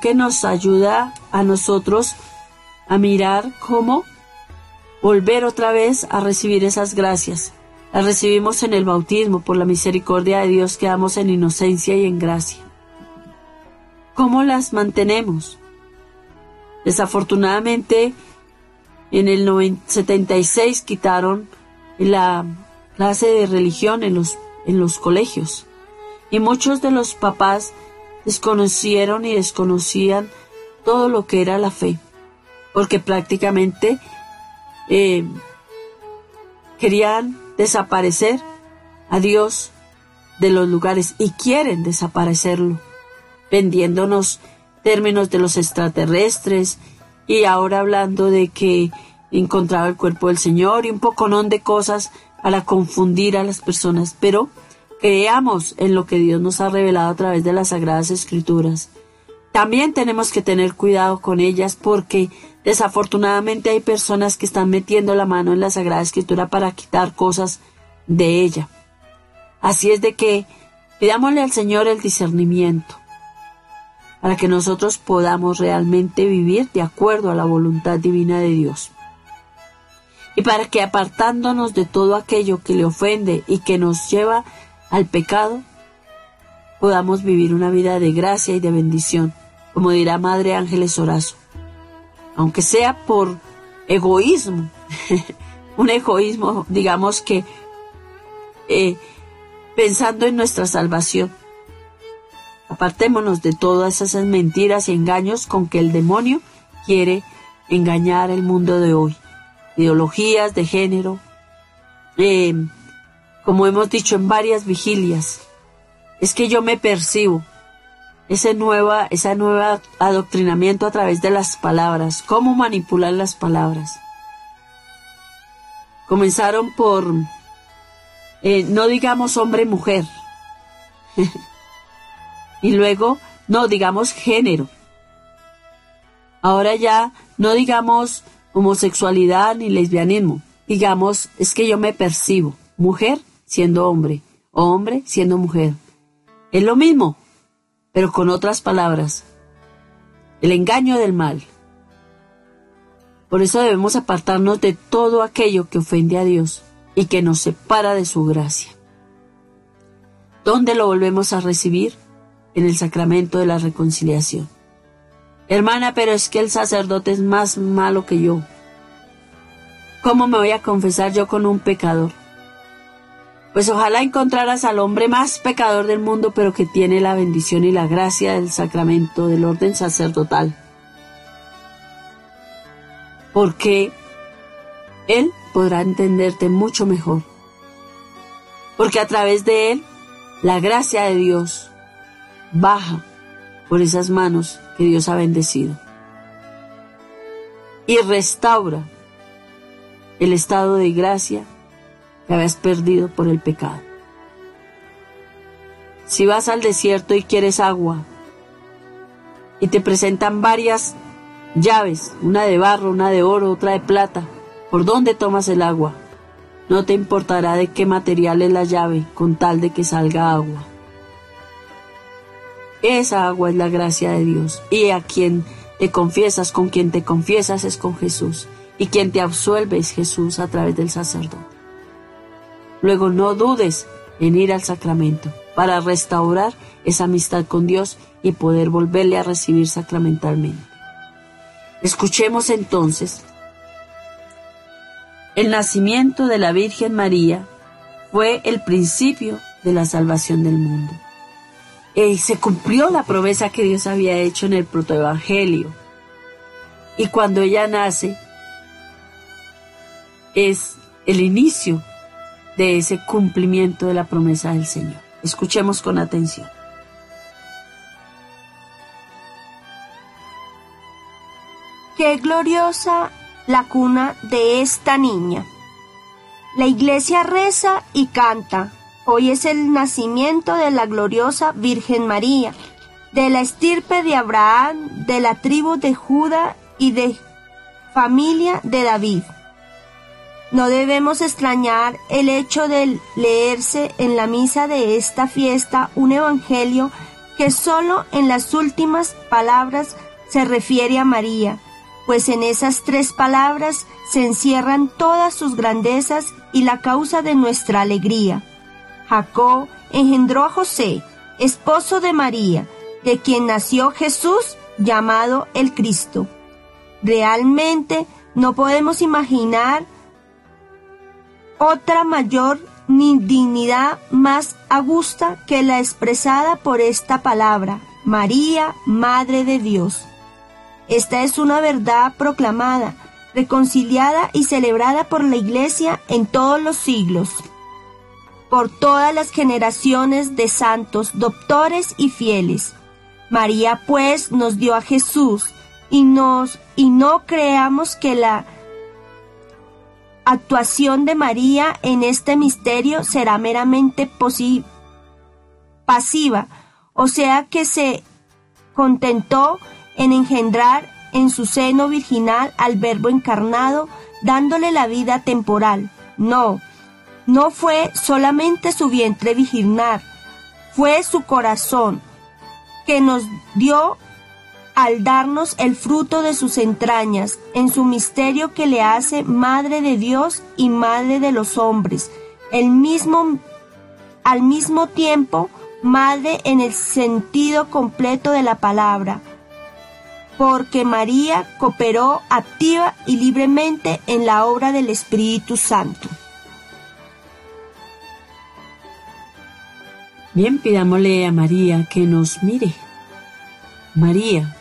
Que nos ayuda a nosotros a mirar cómo volver otra vez a recibir esas gracias. Las recibimos en el bautismo por la misericordia de Dios, quedamos en inocencia y en gracia. ¿Cómo las mantenemos? Desafortunadamente, En el 76 quitaron la clase de religión en los, en los colegios y muchos de los papás desconocieron y desconocían todo lo que era la fe, porque prácticamente eh, querían desaparecer a Dios de los lugares y quieren desaparecerlo, vendiéndonos términos de los extraterrestres y ahora hablando de que encontraba el cuerpo del Señor y un poconón de cosas para confundir a las personas, pero creamos en lo que Dios nos ha revelado a través de las Sagradas Escrituras. También tenemos que tener cuidado con ellas porque desafortunadamente hay personas que están metiendo la mano en la Sagrada Escritura para quitar cosas de ella. Así es de que pidámosle al Señor el discernimiento para que nosotros podamos realmente vivir de acuerdo a la voluntad divina de Dios. Y para que apartándonos de todo aquello que le ofende y que nos lleva al pecado, podamos vivir una vida de gracia y de bendición, como dirá Madre Ángeles Horazo. Aunque sea por egoísmo, un egoísmo, digamos que eh, pensando en nuestra salvación. Apartémonos de todas esas mentiras y engaños con que el demonio quiere engañar el mundo de hoy. Ideologías de género, eh, como hemos dicho en varias vigilias, es que yo me percibo, ese nueva, nuevo adoctrinamiento a través de las palabras, cómo manipular las palabras. Comenzaron por eh, no digamos hombre-mujer. y luego, no digamos género. Ahora ya no digamos homosexualidad ni lesbianismo. Digamos, es que yo me percibo mujer siendo hombre o hombre siendo mujer. Es lo mismo, pero con otras palabras. El engaño del mal. Por eso debemos apartarnos de todo aquello que ofende a Dios y que nos separa de su gracia. ¿Dónde lo volvemos a recibir? En el sacramento de la reconciliación. Hermana, pero es que el sacerdote es más malo que yo. ¿Cómo me voy a confesar yo con un pecador? Pues ojalá encontraras al hombre más pecador del mundo, pero que tiene la bendición y la gracia del sacramento del orden sacerdotal. Porque él podrá entenderte mucho mejor. Porque a través de Él, la gracia de Dios baja por esas manos que Dios ha bendecido. Y restaura el estado de gracia que habías perdido por el pecado. Si vas al desierto y quieres agua y te presentan varias llaves, una de barro, una de oro, otra de plata, ¿Por dónde tomas el agua? No te importará de qué material es la llave con tal de que salga agua. Esa agua es la gracia de Dios y a quien te confiesas, con quien te confiesas es con Jesús y quien te absuelve es Jesús a través del sacerdote. Luego no dudes en ir al sacramento para restaurar esa amistad con Dios y poder volverle a recibir sacramentalmente. Escuchemos entonces el nacimiento de la Virgen María fue el principio de la salvación del mundo. Y se cumplió la promesa que Dios había hecho en el protoevangelio. Y cuando ella nace, es el inicio de ese cumplimiento de la promesa del Señor. Escuchemos con atención. Qué gloriosa la cuna de esta niña. La iglesia reza y canta. Hoy es el nacimiento de la gloriosa Virgen María, de la estirpe de Abraham, de la tribu de Judá y de familia de David. No debemos extrañar el hecho de leerse en la misa de esta fiesta un evangelio que solo en las últimas palabras se refiere a María, pues en esas tres palabras se encierran todas sus grandezas y la causa de nuestra alegría. Jacob engendró a José, esposo de María, de quien nació Jesús llamado el Cristo. Realmente No podemos imaginar otra mayor ni dignidad más augusta que la expresada por esta palabra, María, Madre de Dios. Esta es una verdad proclamada, reconciliada y celebrada por la Iglesia en todos los siglos, por todas las generaciones de santos, doctores y fieles. María pues nos dio a Jesús y nos y no creamos que la actuación de María en este misterio será meramente pasiva, o sea que se contentó en engendrar en su seno virginal al Verbo encarnado, dándole la vida temporal. No, no fue solamente su vientre virginal, fue su corazón, que nos dio al darnos el fruto de sus entrañas, en su misterio que le hace Madre de Dios y Madre de los hombres, el mismo, al mismo tiempo Madre en el sentido completo de la palabra, porque María cooperó activa y libremente en la obra del Espíritu Santo. Bien, pidámosle a María que nos mire. María,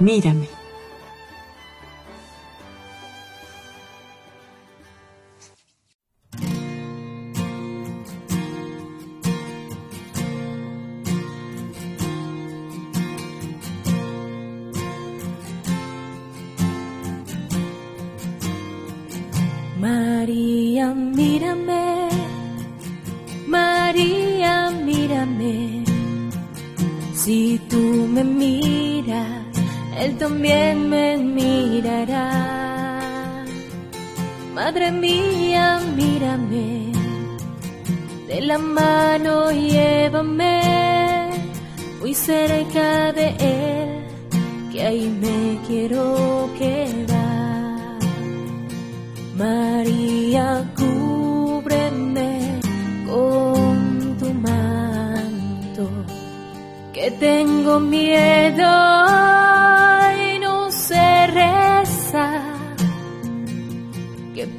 mírame. María, mírame, María, mírame, si tú me miras, Él también me mirará. Madre mía, mírame, de la mano llévame, muy cerca de Él, que ahí me quiero quedar. María, cúbreme con tu manto, que tengo miedo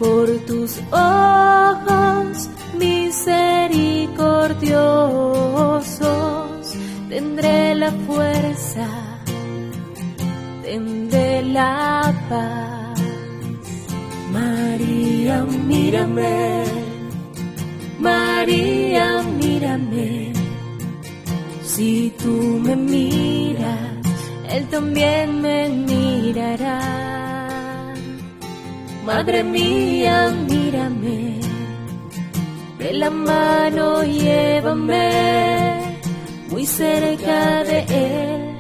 por tus ojos misericordiosos tendré la fuerza, tendré la paz. María, mírame, María, mírame, si tú me miras, Él también me mirará. Madre mía, mírame, de la mano llévame, muy cerca de Él,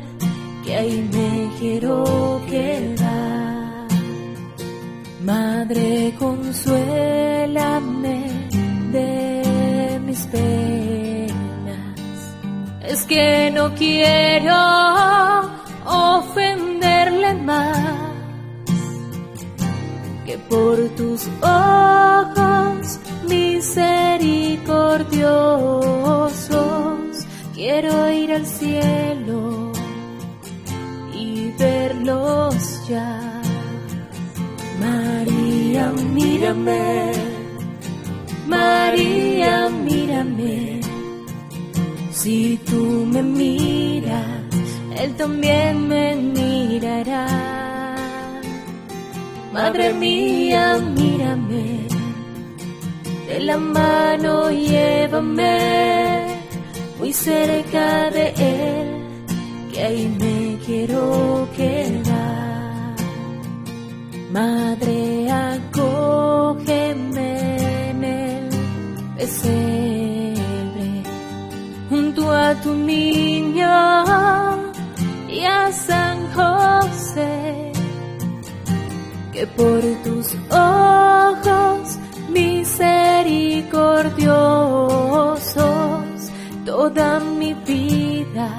que ahí me quiero quedar. Madre, consuélame de mis penas. Es que no quiero ofenderle más por tus ojos misericordiosos quiero ir al cielo y verlos ya. María, mírame, María, mírame, si tú me miras, Él también me mirará. Madre mía, mírame, de la mano llévame, muy cerca de Él, que ahí me quiero quedar. Madre, acógeme en el pesebre, junto a tu niño y a San José, que por tus ojos misericordiosos toda mi vida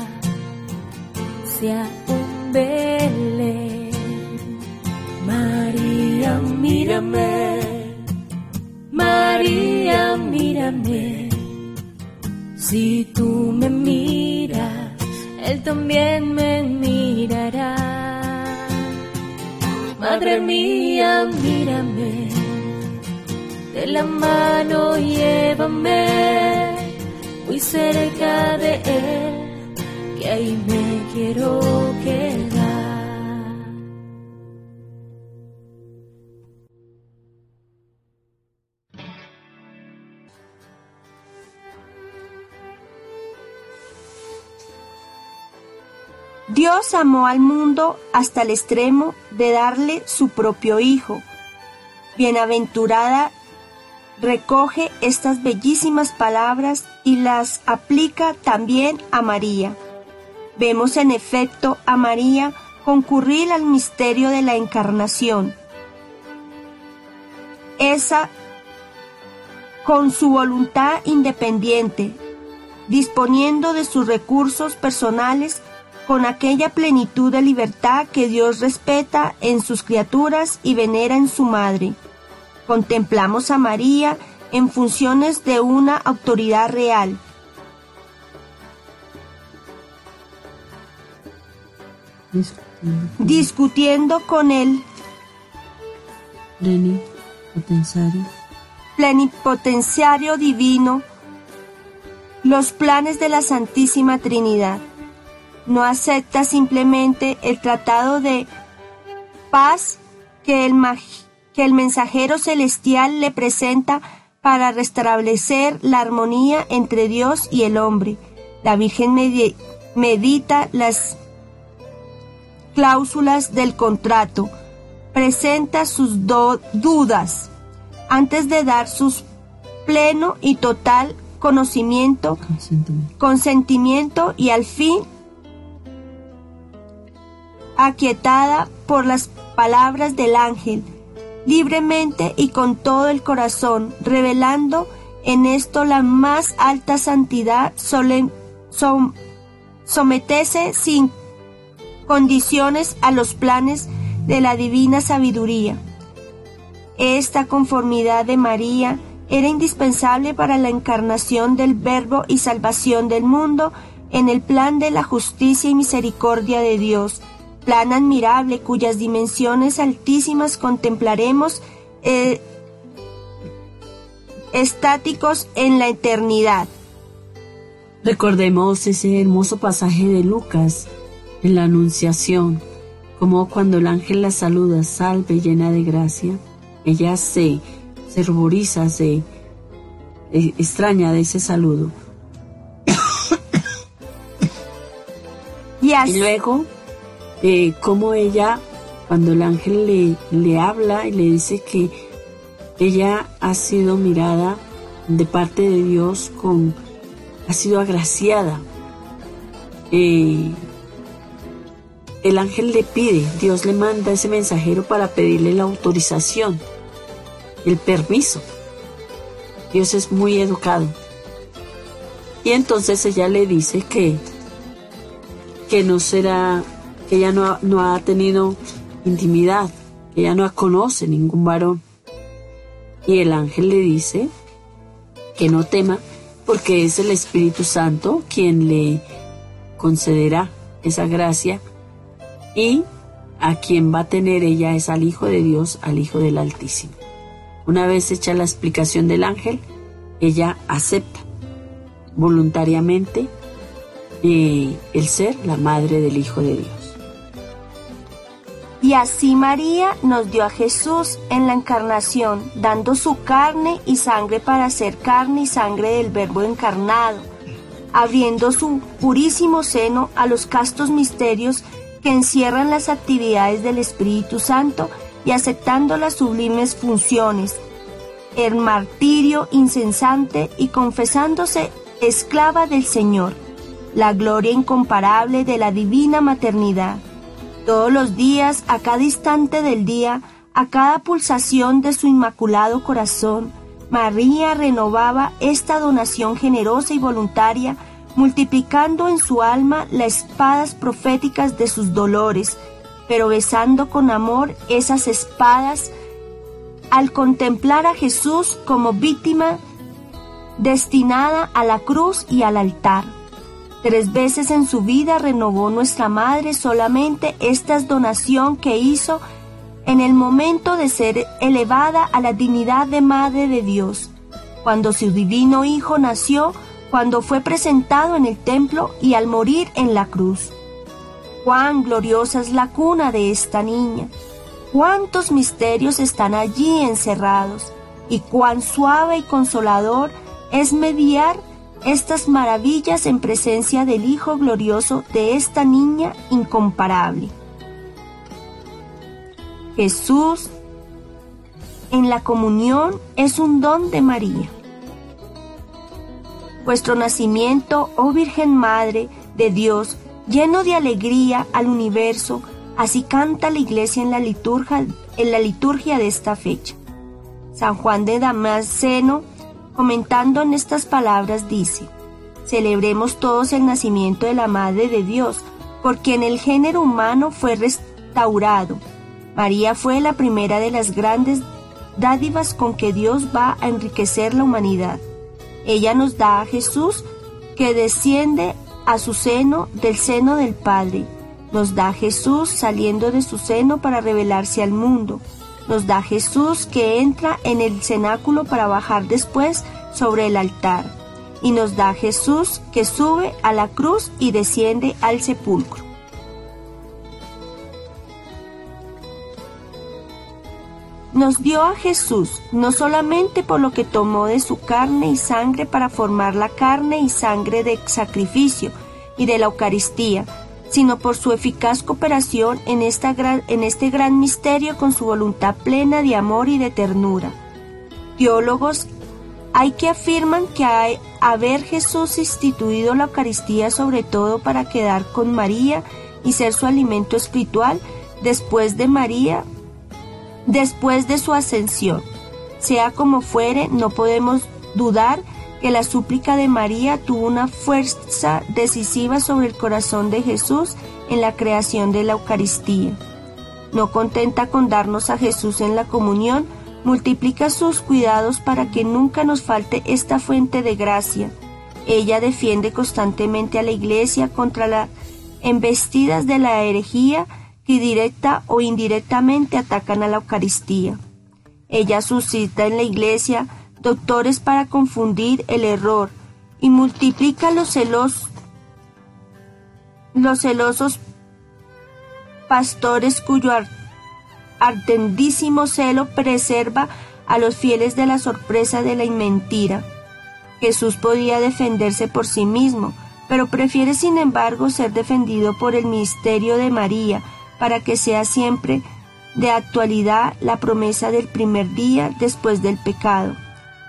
sea un Belén. María, mírame, María, mírame, si tú me miras, Él también me mirará. Madre mía, mírame, de la mano llévame muy cerca de Él, que ahí me quiero quedar. Dios amó al mundo hasta el extremo de darle su propio Hijo. Bienaventurada recoge estas bellísimas palabras y las aplica también a María. Vemos en efecto a María concurrir al misterio de la encarnación. Esa con su voluntad independiente, disponiendo de sus recursos personales con aquella plenitud de libertad que Dios respeta en sus criaturas y venera en su madre. Contemplamos a María en funciones de una autoridad real. Discutiendo, con él plenipotenciario. plenipotenciario divino los planes de la Santísima Trinidad no acepta simplemente el tratado de paz que el, que el mensajero celestial le presenta para restablecer la armonía entre Dios y el hombre. La Virgen medita las cláusulas del contrato, presenta sus dudas antes de dar su pleno y total conocimiento, consentimiento y al fin aquietada por las palabras del ángel, libremente y con todo el corazón, revelando en esto la más alta santidad, sometese sin condiciones a los planes de la divina sabiduría. Esta conformidad de María era indispensable para la encarnación del Verbo y salvación del mundo en el plan de la justicia y misericordia de Dios, plan admirable cuyas dimensiones altísimas contemplaremos eh, estáticos en la eternidad. Recordemos ese hermoso pasaje de Lucas en la Anunciación, como cuando el ángel la saluda, salve llena de gracia, ella se, se ruboriza, se eh, extraña de ese saludo. y luego eh, como ella, cuando el ángel le, le habla y le dice que ella ha sido mirada de parte de Dios con, ha sido agraciada. Eh, el ángel le pide, Dios le manda ese mensajero para pedirle la autorización, el permiso. Dios es muy educado. Y entonces ella le dice que, que no será ella no, ha tenido intimidad, ella no conoce ningún varón. Y el ángel le dice que no tema, porque es el Espíritu Santo quien le concederá esa gracia y a quien va a tener ella es al Hijo de Dios, al Hijo del Altísimo. Una vez hecha la explicación del ángel, ella acepta voluntariamente eh, el ser la madre del Hijo de Dios. Y así María nos dio a Jesús en la encarnación, dando su carne y sangre para ser carne y sangre del Verbo encarnado, abriendo su purísimo seno a los castos misterios que encierran las actividades del Espíritu Santo y aceptando las sublimes funciones, el martirio incesante y confesándose esclava del Señor, la gloria incomparable de la divina maternidad todos los días, a cada instante del día, a cada pulsación de su inmaculado corazón, María renovaba esta donación generosa y voluntaria, multiplicando en su alma las espadas proféticas de sus dolores, pero besando con amor esas espadas al contemplar a Jesús como víctima destinada a la cruz y al altar. Tres veces en su vida renovó nuestra Madre solamente esta donación que hizo en el momento de ser elevada a la dignidad de Madre de Dios, cuando su divino Hijo nació, cuando fue presentado en el templo y al morir en la cruz. Cuán gloriosa es la cuna de esta niña, cuántos misterios están allí encerrados, y cuán suave y consolador es mediar estas maravillas en presencia del Hijo glorioso de esta niña incomparable. Jesús en la comunión es un don de María. Vuestro nacimiento, oh Virgen Madre de Dios, lleno de alegría al universo, así canta la iglesia en la liturgia, de esta fecha. San Juan de Damasceno, comentando en estas palabras, dice, Celebremos todos el nacimiento de la Madre de Dios, porque en el género humano fue restaurado María fue la primera de las grandes dádivas con que Dios va a enriquecer la humanidad. Ella nos da a Jesús que desciende a su seno del seno del Padre. Nos da a Jesús saliendo de su seno para revelarse al mundo. Nos da Jesús que entra en el cenáculo para bajar después sobre el altar. Y nos da Jesús que sube a la cruz y desciende al sepulcro. nos dio a Jesús no solamente por lo que tomó de su carne y sangre para formar la carne y sangre de sacrificio y de la Eucaristía, sino por su eficaz cooperación en, esta en este gran misterio con su voluntad plena de amor y de ternura. Teólogos hay que afirman que hay, haber Jesús instituido la Eucaristía sobre todo para quedar con María y ser su alimento espiritual, después de María después de su ascensión. Sea como fuere, no podemos dudar que la súplica de María tuvo una fuerza decisiva sobre el corazón de Jesús en la creación de la Eucaristía. No contenta con darnos a Jesús en la comunión, multiplica sus cuidados para que nunca nos falte esta fuente de gracia. Ella defiende constantemente a la Iglesia contra las embestidas de la herejía que directa o indirectamente atacan a la Eucaristía. Ella suscita en la Iglesia doctores para confundir el error y multiplica los celos los celosos pastores cuyo ardendísimo celo preserva a los fieles de la sorpresa de la mentira. Jesús podía defenderse por sí mismo, pero prefiere sin embargo ser defendido por el misterio de María, para que sea siempre de actualidad la promesa del primer día después del pecado.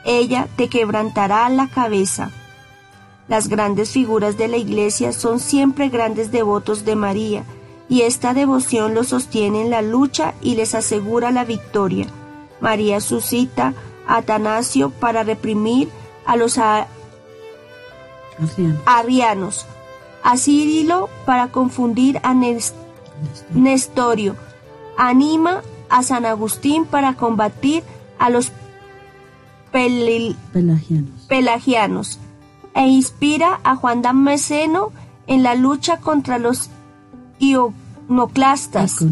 Ella te quebrantará la cabeza. Las grandes figuras de la Iglesia son siempre grandes devotos de María, y esta devoción los sostiene en la lucha y les asegura la victoria. María suscita a Atanasio para reprimir a los arianos, a Cirilo para confundir a Nestorio anima a San Agustín para combatir a los pelagianos. e inspira a Juan Damasceno en la lucha contra los iconoclastas,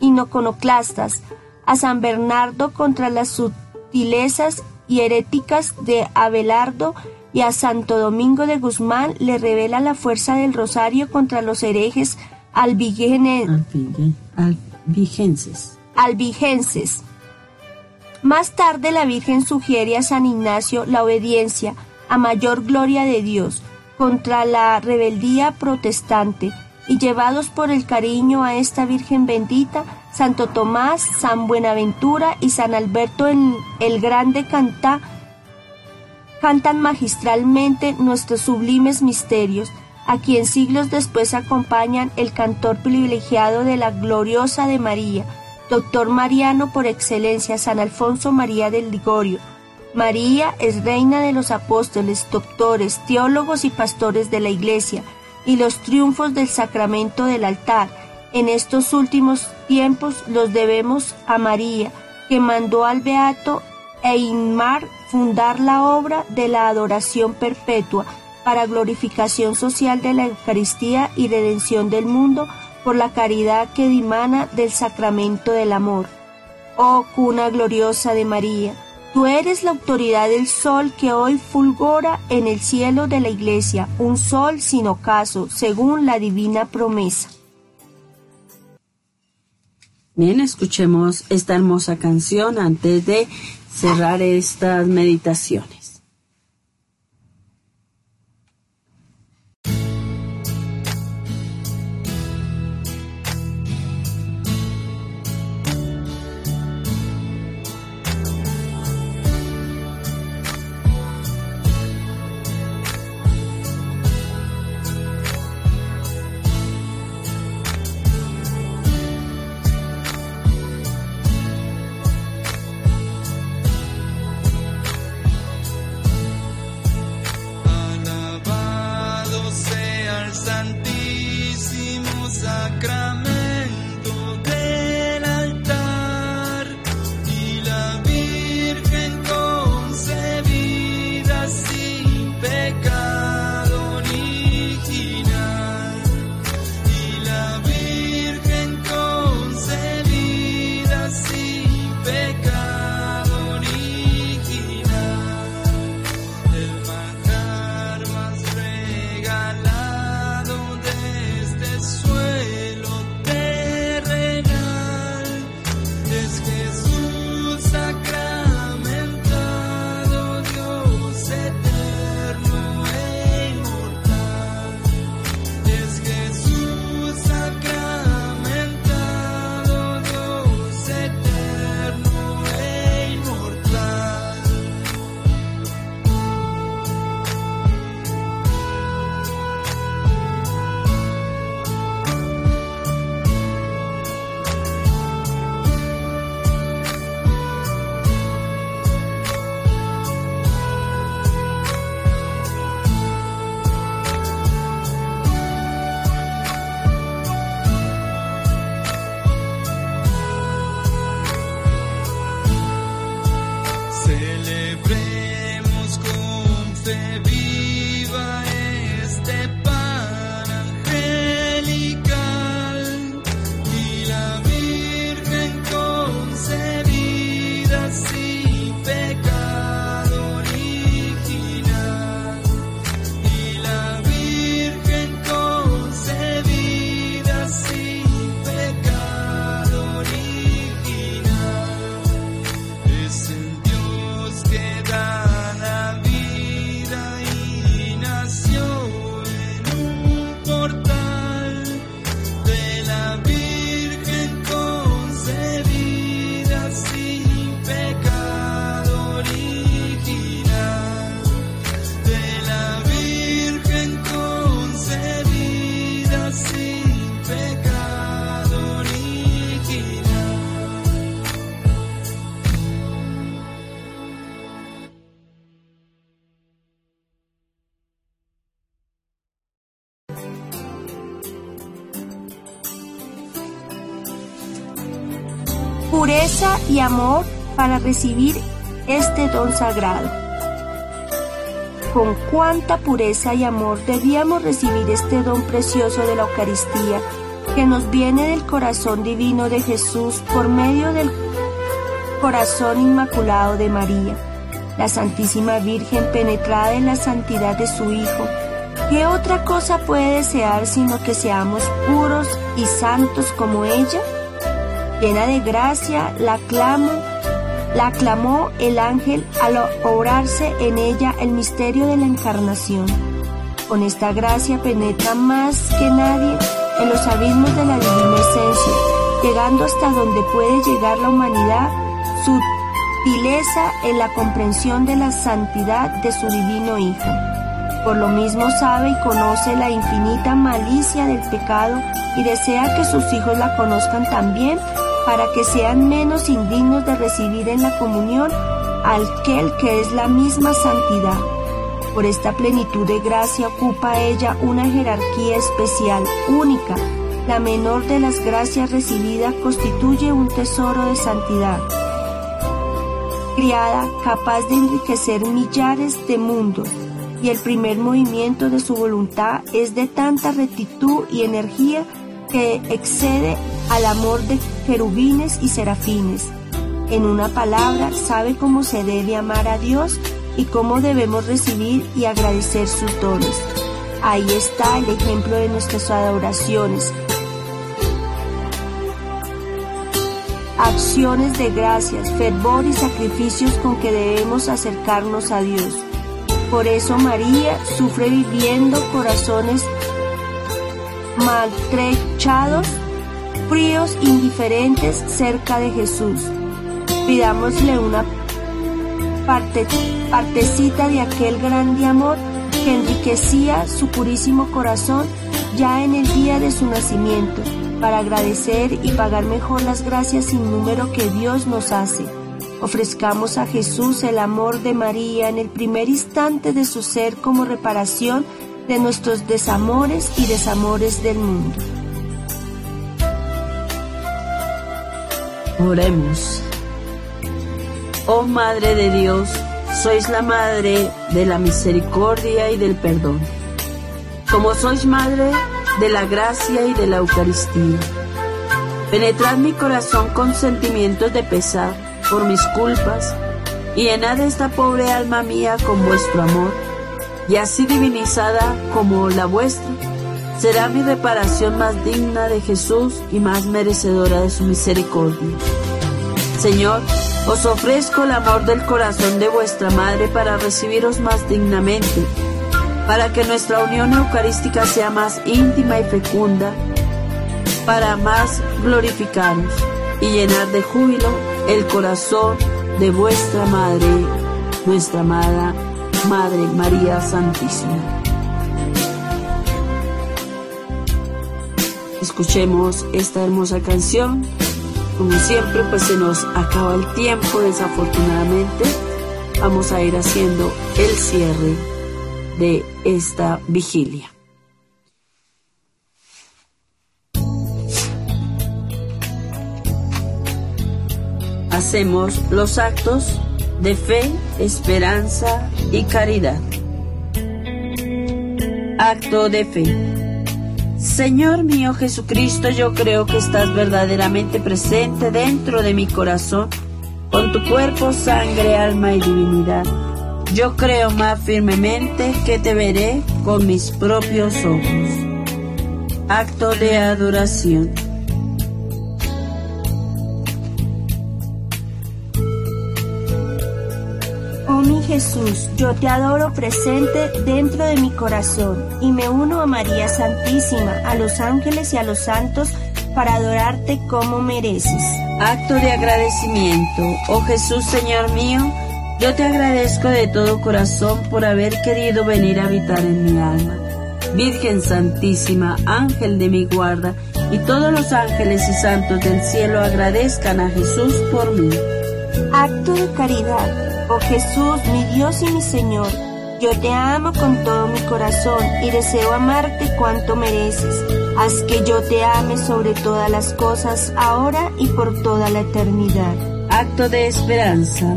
iconoclastas, a San Bernardo contra las sutilezas y heréticas de Abelardo y a Santo Domingo de Guzmán le revela la fuerza del rosario contra los herejes albigenses. albigenses. Más tarde la Virgen sugiere a San Ignacio la obediencia a mayor gloria de Dios contra la rebeldía protestante y llevados por el cariño a esta Virgen bendita, Santo Tomás, San Buenaventura y San Alberto el, el Grande canta, cantan magistralmente nuestros sublimes misterios a quien siglos después acompañan el cantor privilegiado de la gloriosa de María, doctor Mariano por excelencia, San Alfonso María del Ligorio. María es reina de los apóstoles, doctores, teólogos y pastores de la Iglesia, y los triunfos del sacramento del altar. En estos últimos tiempos los debemos a María, que mandó al Beato Einmar fundar la obra de la adoración perpetua, para glorificación social de la Eucaristía y redención del mundo por la caridad que dimana del sacramento del amor. Oh cuna gloriosa de María, tú eres la autoridad del sol que hoy fulgora en el cielo de la iglesia, un sol sin ocaso, según la divina promesa. Bien, escuchemos esta hermosa canción antes de cerrar estas meditaciones. Pureza y amor para recibir este don sagrado. Con cuánta pureza y amor debíamos recibir este don precioso de la Eucaristía que nos viene del corazón divino de Jesús por medio del corazón inmaculado de María, la Santísima Virgen penetrada en la santidad de su Hijo. ¿Qué otra cosa puede desear sino que seamos puros y santos como ella? Llena de gracia, la aclamó, la aclamó el ángel al obrarse en ella el misterio de la encarnación. Con esta gracia penetra más que nadie en los abismos de la divina esencia, llegando hasta donde puede llegar la humanidad, sutileza en la comprensión de la santidad de su divino Hijo. Por lo mismo sabe y conoce la infinita malicia del pecado y desea que sus hijos la conozcan también para que sean menos indignos de recibir en la comunión aquel que es la misma santidad. Por esta plenitud de gracia ocupa ella una jerarquía especial, única. La menor de las gracias recibidas constituye un tesoro de santidad. Criada, capaz de enriquecer millares de mundos, y el primer movimiento de su voluntad es de tanta rectitud y energía que excede al amor de querubines y serafines. En una palabra, sabe cómo se debe amar a Dios y cómo debemos recibir y agradecer sus dones. Ahí está el ejemplo de nuestras adoraciones. Acciones de gracias, fervor y sacrificios con que debemos acercarnos a Dios. Por eso María sufre viviendo corazones maltrechados, fríos, indiferentes cerca de Jesús. Pidámosle una parte, partecita de aquel grande amor que enriquecía su purísimo corazón ya en el día de su nacimiento, para agradecer y pagar mejor las gracias sin número que Dios nos hace. Ofrezcamos a Jesús el amor de María en el primer instante de su ser como reparación de nuestros desamores y desamores del mundo. Oremos. Oh Madre de Dios, sois la Madre de la misericordia y del perdón. Como sois Madre de la gracia y de la Eucaristía. Penetrad mi corazón con sentimientos de pesar por mis culpas y llenad esta pobre alma mía con vuestro amor, y así divinizada como la vuestra, será mi reparación más digna de Jesús y más merecedora de su misericordia. Señor, os ofrezco el amor del corazón de vuestra Madre para recibiros más dignamente, para que nuestra unión eucarística sea más íntima y fecunda, para más glorificaros y llenar de júbilo el corazón de vuestra Madre, nuestra amada Madre María Santísima. Escuchemos esta hermosa canción como siempre, pues se nos acaba el tiempo, desafortunadamente. Vamos a ir haciendo el cierre de esta vigilia. Hacemos los actos de fe, esperanza y caridad. Acto de fe. Señor mío Jesucristo, yo creo que estás verdaderamente presente dentro de mi corazón, con tu cuerpo, sangre, alma y divinidad. Yo creo más firmemente que te veré con mis propios ojos. Acto de adoración. Jesús, yo te adoro presente dentro de mi corazón y me uno a María Santísima, a los ángeles y a los santos para adorarte como mereces. Acto de agradecimiento. Oh Jesús, Señor mío, yo te agradezco de todo corazón por haber querido venir a habitar en mi alma. Virgen Santísima, Ángel de mi guarda, y todos los ángeles y santos del cielo agradezcan a Jesús por mí. Acto de caridad. Oh Jesús, mi Dios y mi Señor, yo te amo con todo mi corazón y deseo amarte cuanto mereces. Haz que yo te ame sobre todas las cosas, ahora y por toda la eternidad. Acto de esperanza.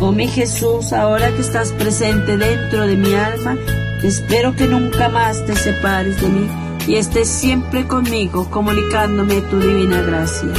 Oh mi Jesús, ahora que estás presente dentro de mi alma, espero que nunca más te separes de mí y estés siempre conmigo comunicándome tu divina gracia.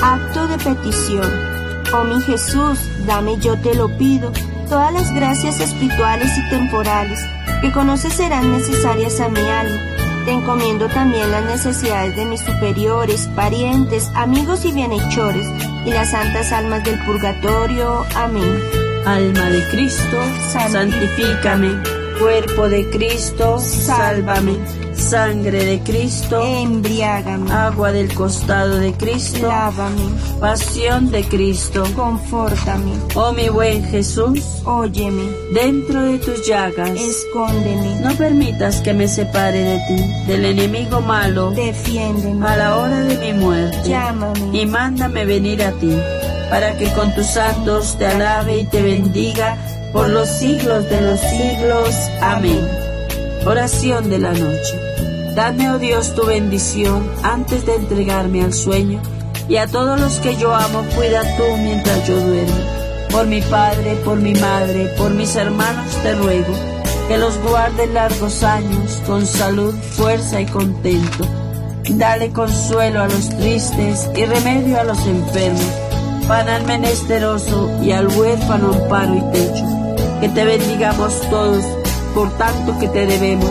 Acto de petición. Oh mi Jesús, dame yo te lo pido, todas las gracias espirituales y temporales que conoces serán necesarias a mi alma. Te encomiendo también las necesidades de mis superiores, parientes, amigos y bienhechores y las santas almas del purgatorio. Amén. Alma de Cristo, santifícame. Cuerpo de Cristo, sálvame Sangre de Cristo, embriágame. Agua del costado de Cristo, lávame. Pasión de Cristo, confórtame. Oh mi buen Jesús, óyeme. Dentro de tus llagas, escóndeme. No permitas que me separe de ti, del enemigo malo. Defiéndeme. A la hora de mi muerte, llámame. Y mándame venir a ti, para que con tus santos te alabe y te bendiga por los siglos de los siglos. Amén. Oración de la noche. Dame, oh Dios, tu bendición antes de entregarme al sueño, y a todos los que yo amo, cuida tú mientras yo duermo. Por mi padre, por mi madre, por mis hermanos te ruego, que los guarde largos años, con salud, fuerza y contento. Dale consuelo a los tristes y remedio a los enfermos, pan al menesteroso y al huérfano amparo y techo. Que te bendigamos todos por tanto que te debemos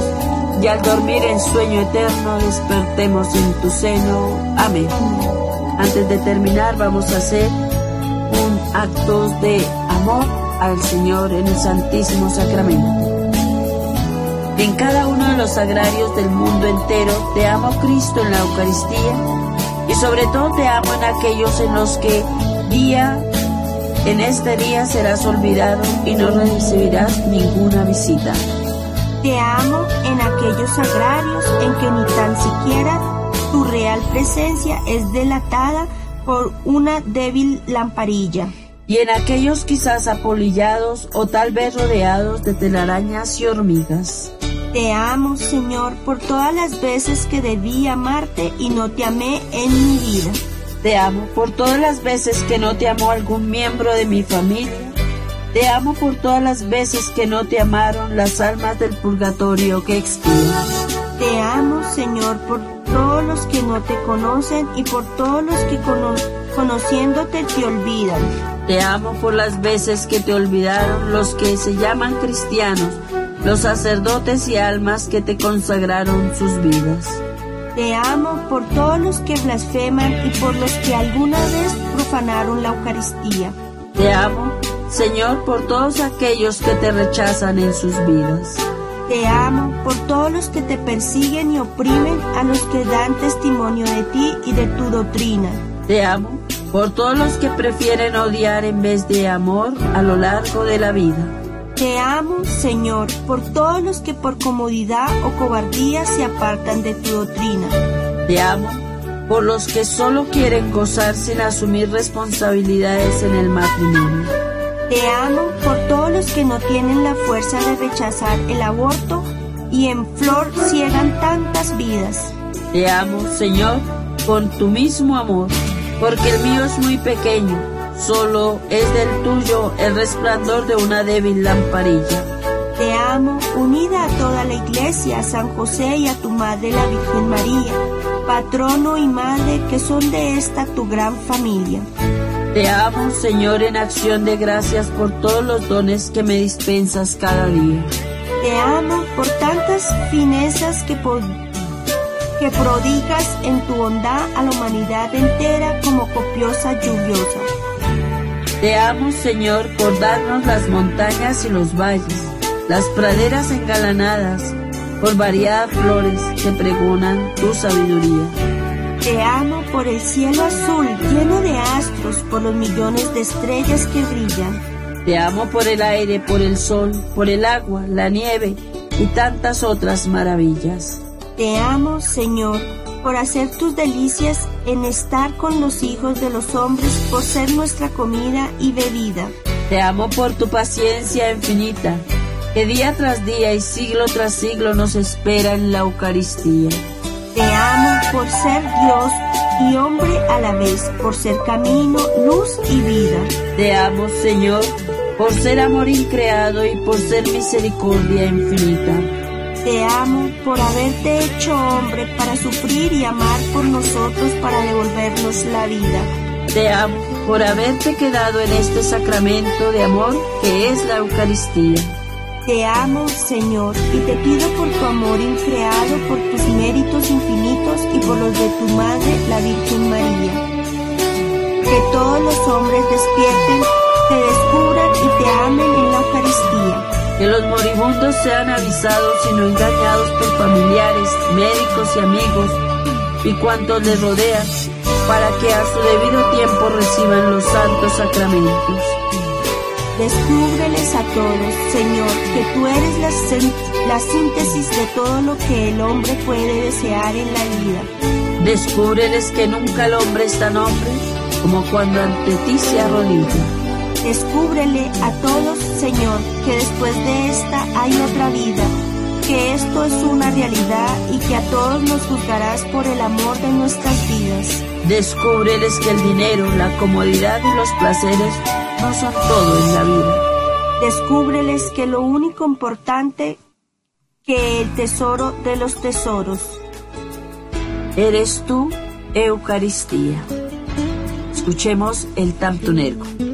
y al dormir en sueño eterno despertemos en tu seno. Amén. Antes de terminar vamos a hacer un acto de amor al Señor en el Santísimo Sacramento. En cada uno de los sagrarios del mundo entero te amo Cristo en la Eucaristía y sobre todo te amo en aquellos en los que día en este día serás olvidado y no recibirás ninguna visita. Te amo en aquellos sagrarios en que ni tan siquiera tu real presencia es delatada por una débil lamparilla. Y en aquellos quizás apolillados o tal vez rodeados de telarañas y hormigas. Te amo, Señor, por todas las veces que debí amarte y no te amé en mi vida. Te amo por todas las veces que no te amó algún miembro de mi familia te amo por todas las veces que no te amaron las almas del purgatorio que expiran. Te amo, Señor, por todos los que no te conocen y por todos los que conociéndote te olvidan. Te amo por las veces que te olvidaron los que se llaman cristianos, los sacerdotes y almas que te consagraron sus vidas. Te amo por todos los que blasfeman y por los que alguna vez profanaron la Eucaristía. Te amo Señor, por todos aquellos que te rechazan en sus vidas. Te amo por todos los que te persiguen y oprimen a los que dan testimonio de ti y de tu doctrina. Te amo por todos los que prefieren odiar en vez de amor a lo largo de la vida. Te amo, Señor, por todos los que por comodidad o cobardía se apartan de tu doctrina. Te amo por los que solo quieren gozar sin asumir responsabilidades en el matrimonio. Te amo por todos los que no tienen la fuerza de rechazar el aborto y en flor ciegan tantas vidas. Te amo, Señor, con tu mismo amor, porque el mío es muy pequeño, solo es del tuyo el resplandor de una débil lamparilla. Te amo, unida a toda la iglesia, a San José y a tu madre la Virgen María, patrono y madre que son de esta tu gran familia. Te amo, Señor, en acción de gracias por todos los dones que me dispensas cada día. Te amo por tantas finezas que, que prodigas en tu bondad a la humanidad entera como copiosa lluviosa. Te amo, Señor, por darnos las montañas y los valles, las praderas engalanadas, por variadas flores que pregonan tu sabiduría. Te amo por el cielo azul lleno de astros, por los millones de estrellas que brillan. Te amo por el aire, por el sol, por el agua, la nieve y tantas otras maravillas. Te amo, Señor, por hacer tus delicias en estar con los hijos de los hombres, por ser nuestra comida y bebida. Te amo por tu paciencia infinita, que día tras día y siglo tras siglo nos espera en la Eucaristía. Te amo por ser Dios y hombre a la vez, por ser camino, luz y vida. Te amo, Señor, por ser amor increado y por ser misericordia infinita. Te amo por haberte hecho hombre para sufrir y amar por nosotros para devolvernos la vida. Te amo por haberte quedado en este sacramento de amor que es la Eucaristía. Te amo, Señor, y te pido por tu amor increado, por tus méritos infinitos y por los de tu Madre, la Virgen María. Que todos los hombres despierten, te descubran y te amen en la Eucaristía. Que los moribundos sean avisados y no engañados por familiares, médicos y amigos y cuantos les rodean, para que a su debido tiempo reciban los santos sacramentos. Descúbreles a todos, Señor, que tú eres la, síntesis de todo lo que el hombre puede desear en la vida. Descúbreles que nunca el hombre es tan hombre como cuando ante ti se arrodilla. Descúbrele a todos, Señor, que después de esta hay otra vida, que esto es una realidad y que a todos nos juzgarás por el amor de nuestras vidas. Descúbreles que el dinero, la comodidad y los placeres no son todo en la vida. Descúbreles que lo único importante que el tesoro de los tesoros. Eres tú, Eucaristía. Escuchemos el Tamtunergo.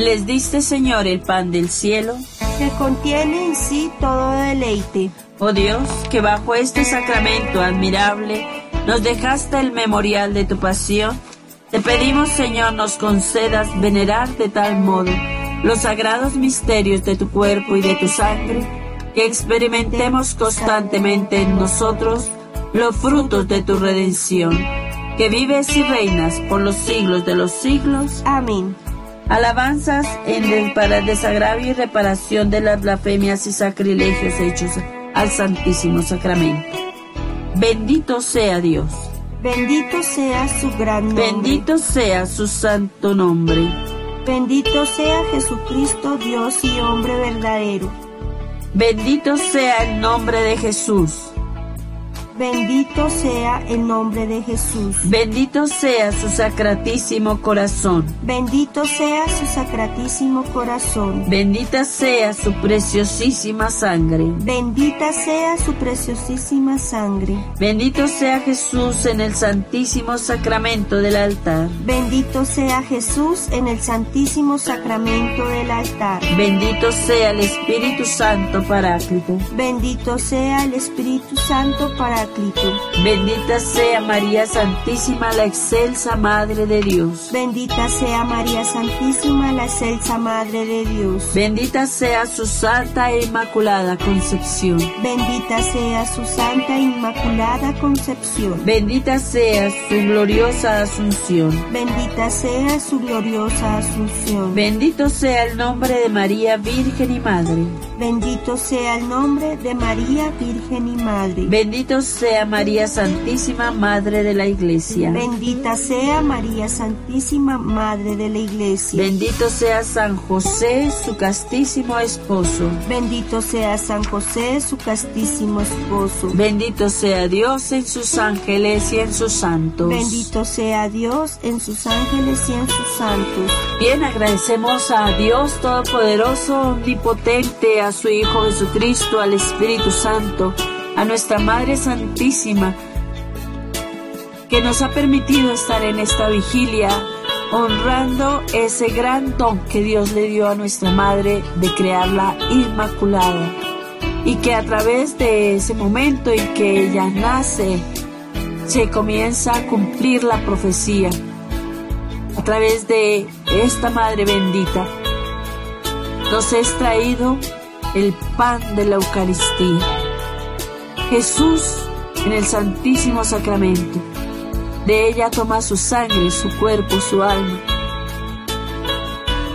Les diste, Señor, el pan del cielo, que contiene en sí todo deleite. Oh Dios, que bajo este sacramento admirable nos dejaste el memorial de tu pasión, te pedimos, Señor, nos concedas venerar de tal modo los sagrados misterios de tu cuerpo y de tu sangre, que experimentemos constantemente en nosotros los frutos de tu redención, que vives y reinas por los siglos de los siglos. Amén. Alabanzas en el, para el desagravio y reparación de las blasfemias y sacrilegios hechos al Santísimo Sacramento. Bendito sea Dios. Bendito sea su gran nombre. Bendito sea su santo nombre. Bendito sea Jesucristo, Dios y hombre verdadero. Bendito sea el nombre de Jesús. Bendito sea el nombre de Jesús. Bendito sea su sacratísimo corazón. Bendito sea su sacratísimo corazón. Bendita sea su preciosísima sangre. Bendita sea su preciosísima sangre. Bendito sea Jesús en el santísimo sacramento del altar. Bendito sea Jesús en el santísimo sacramento del altar. Bendito sea el Espíritu Santo Paráclito. Bendito sea el Espíritu Santo Paráclito. Bendita sea María Santísima, la excelsa Madre de Dios. Bendita sea María Santísima, la excelsa Madre de Dios. Bendita sea su santa e inmaculada concepción. Bendita sea su santa e inmaculada concepción. Bendita sea su gloriosa asunción. Bendita sea su gloriosa asunción. Bendito sea el nombre de María Virgen y Madre. Bendito sea el nombre de María Virgen y Madre. Bendito sea María Santísima, Madre de la Iglesia. Bendita sea María Santísima, Madre de la Iglesia. Bendito sea San José, su castísimo esposo. Bendito sea San José, su castísimo esposo. Bendito sea Dios en sus ángeles y en sus santos. Bendito sea Dios en sus ángeles y en sus santos. Bien, agradecemos a Dios Todopoderoso, Omnipotente, a su Hijo Jesucristo, al Espíritu Santo, a nuestra Madre Santísima, que nos ha permitido estar en esta vigilia honrando ese gran don que Dios le dio a nuestra Madre de crearla inmaculada y que a través de ese momento en que ella nace se comienza a cumplir la profecía a través de esta Madre bendita nos es traído el pan de la Eucaristía. Jesús en el Santísimo Sacramento. De ella toma su sangre, su cuerpo, su alma.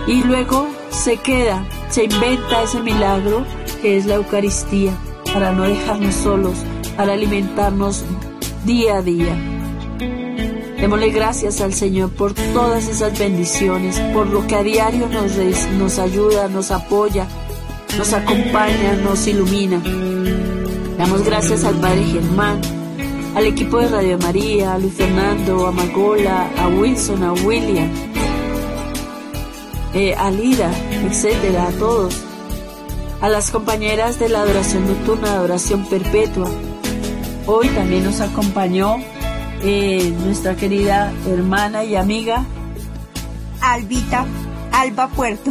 Y luego se queda, se inventa ese milagro que es la Eucaristía, para no dejarnos solos, para alimentarnos día a día. Démosle gracias al Señor por todas esas bendiciones, por lo que a diario nos, nos ayuda, nos apoya, nos acompaña, nos ilumina. Damos gracias al Padre Germán, al equipo de Radio María, a Luis Fernando, a Magola, a Wilson, a William, eh, a Lida, etcétera, a todos. A las compañeras de la adoración nocturna, adoración perpetua. Hoy también nos acompañó eh, nuestra querida hermana y amiga Albita, Alba Puerto.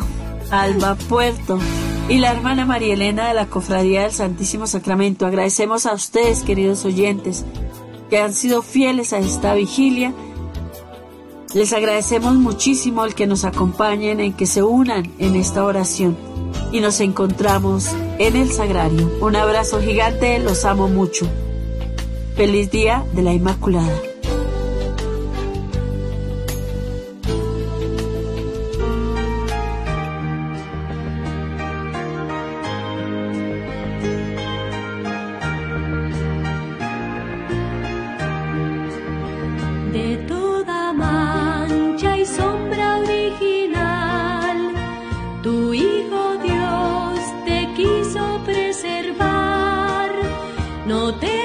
Alba Puerto y la hermana María Elena de la Cofradía del Santísimo Sacramento. Agradecemos a ustedes, queridos oyentes, que han sido fieles a esta vigilia. Les agradecemos muchísimo el que nos acompañen, en que se unan en esta oración y nos encontramos en el sagrario. Un abrazo gigante, los amo mucho. Feliz día de la Inmaculada. Él te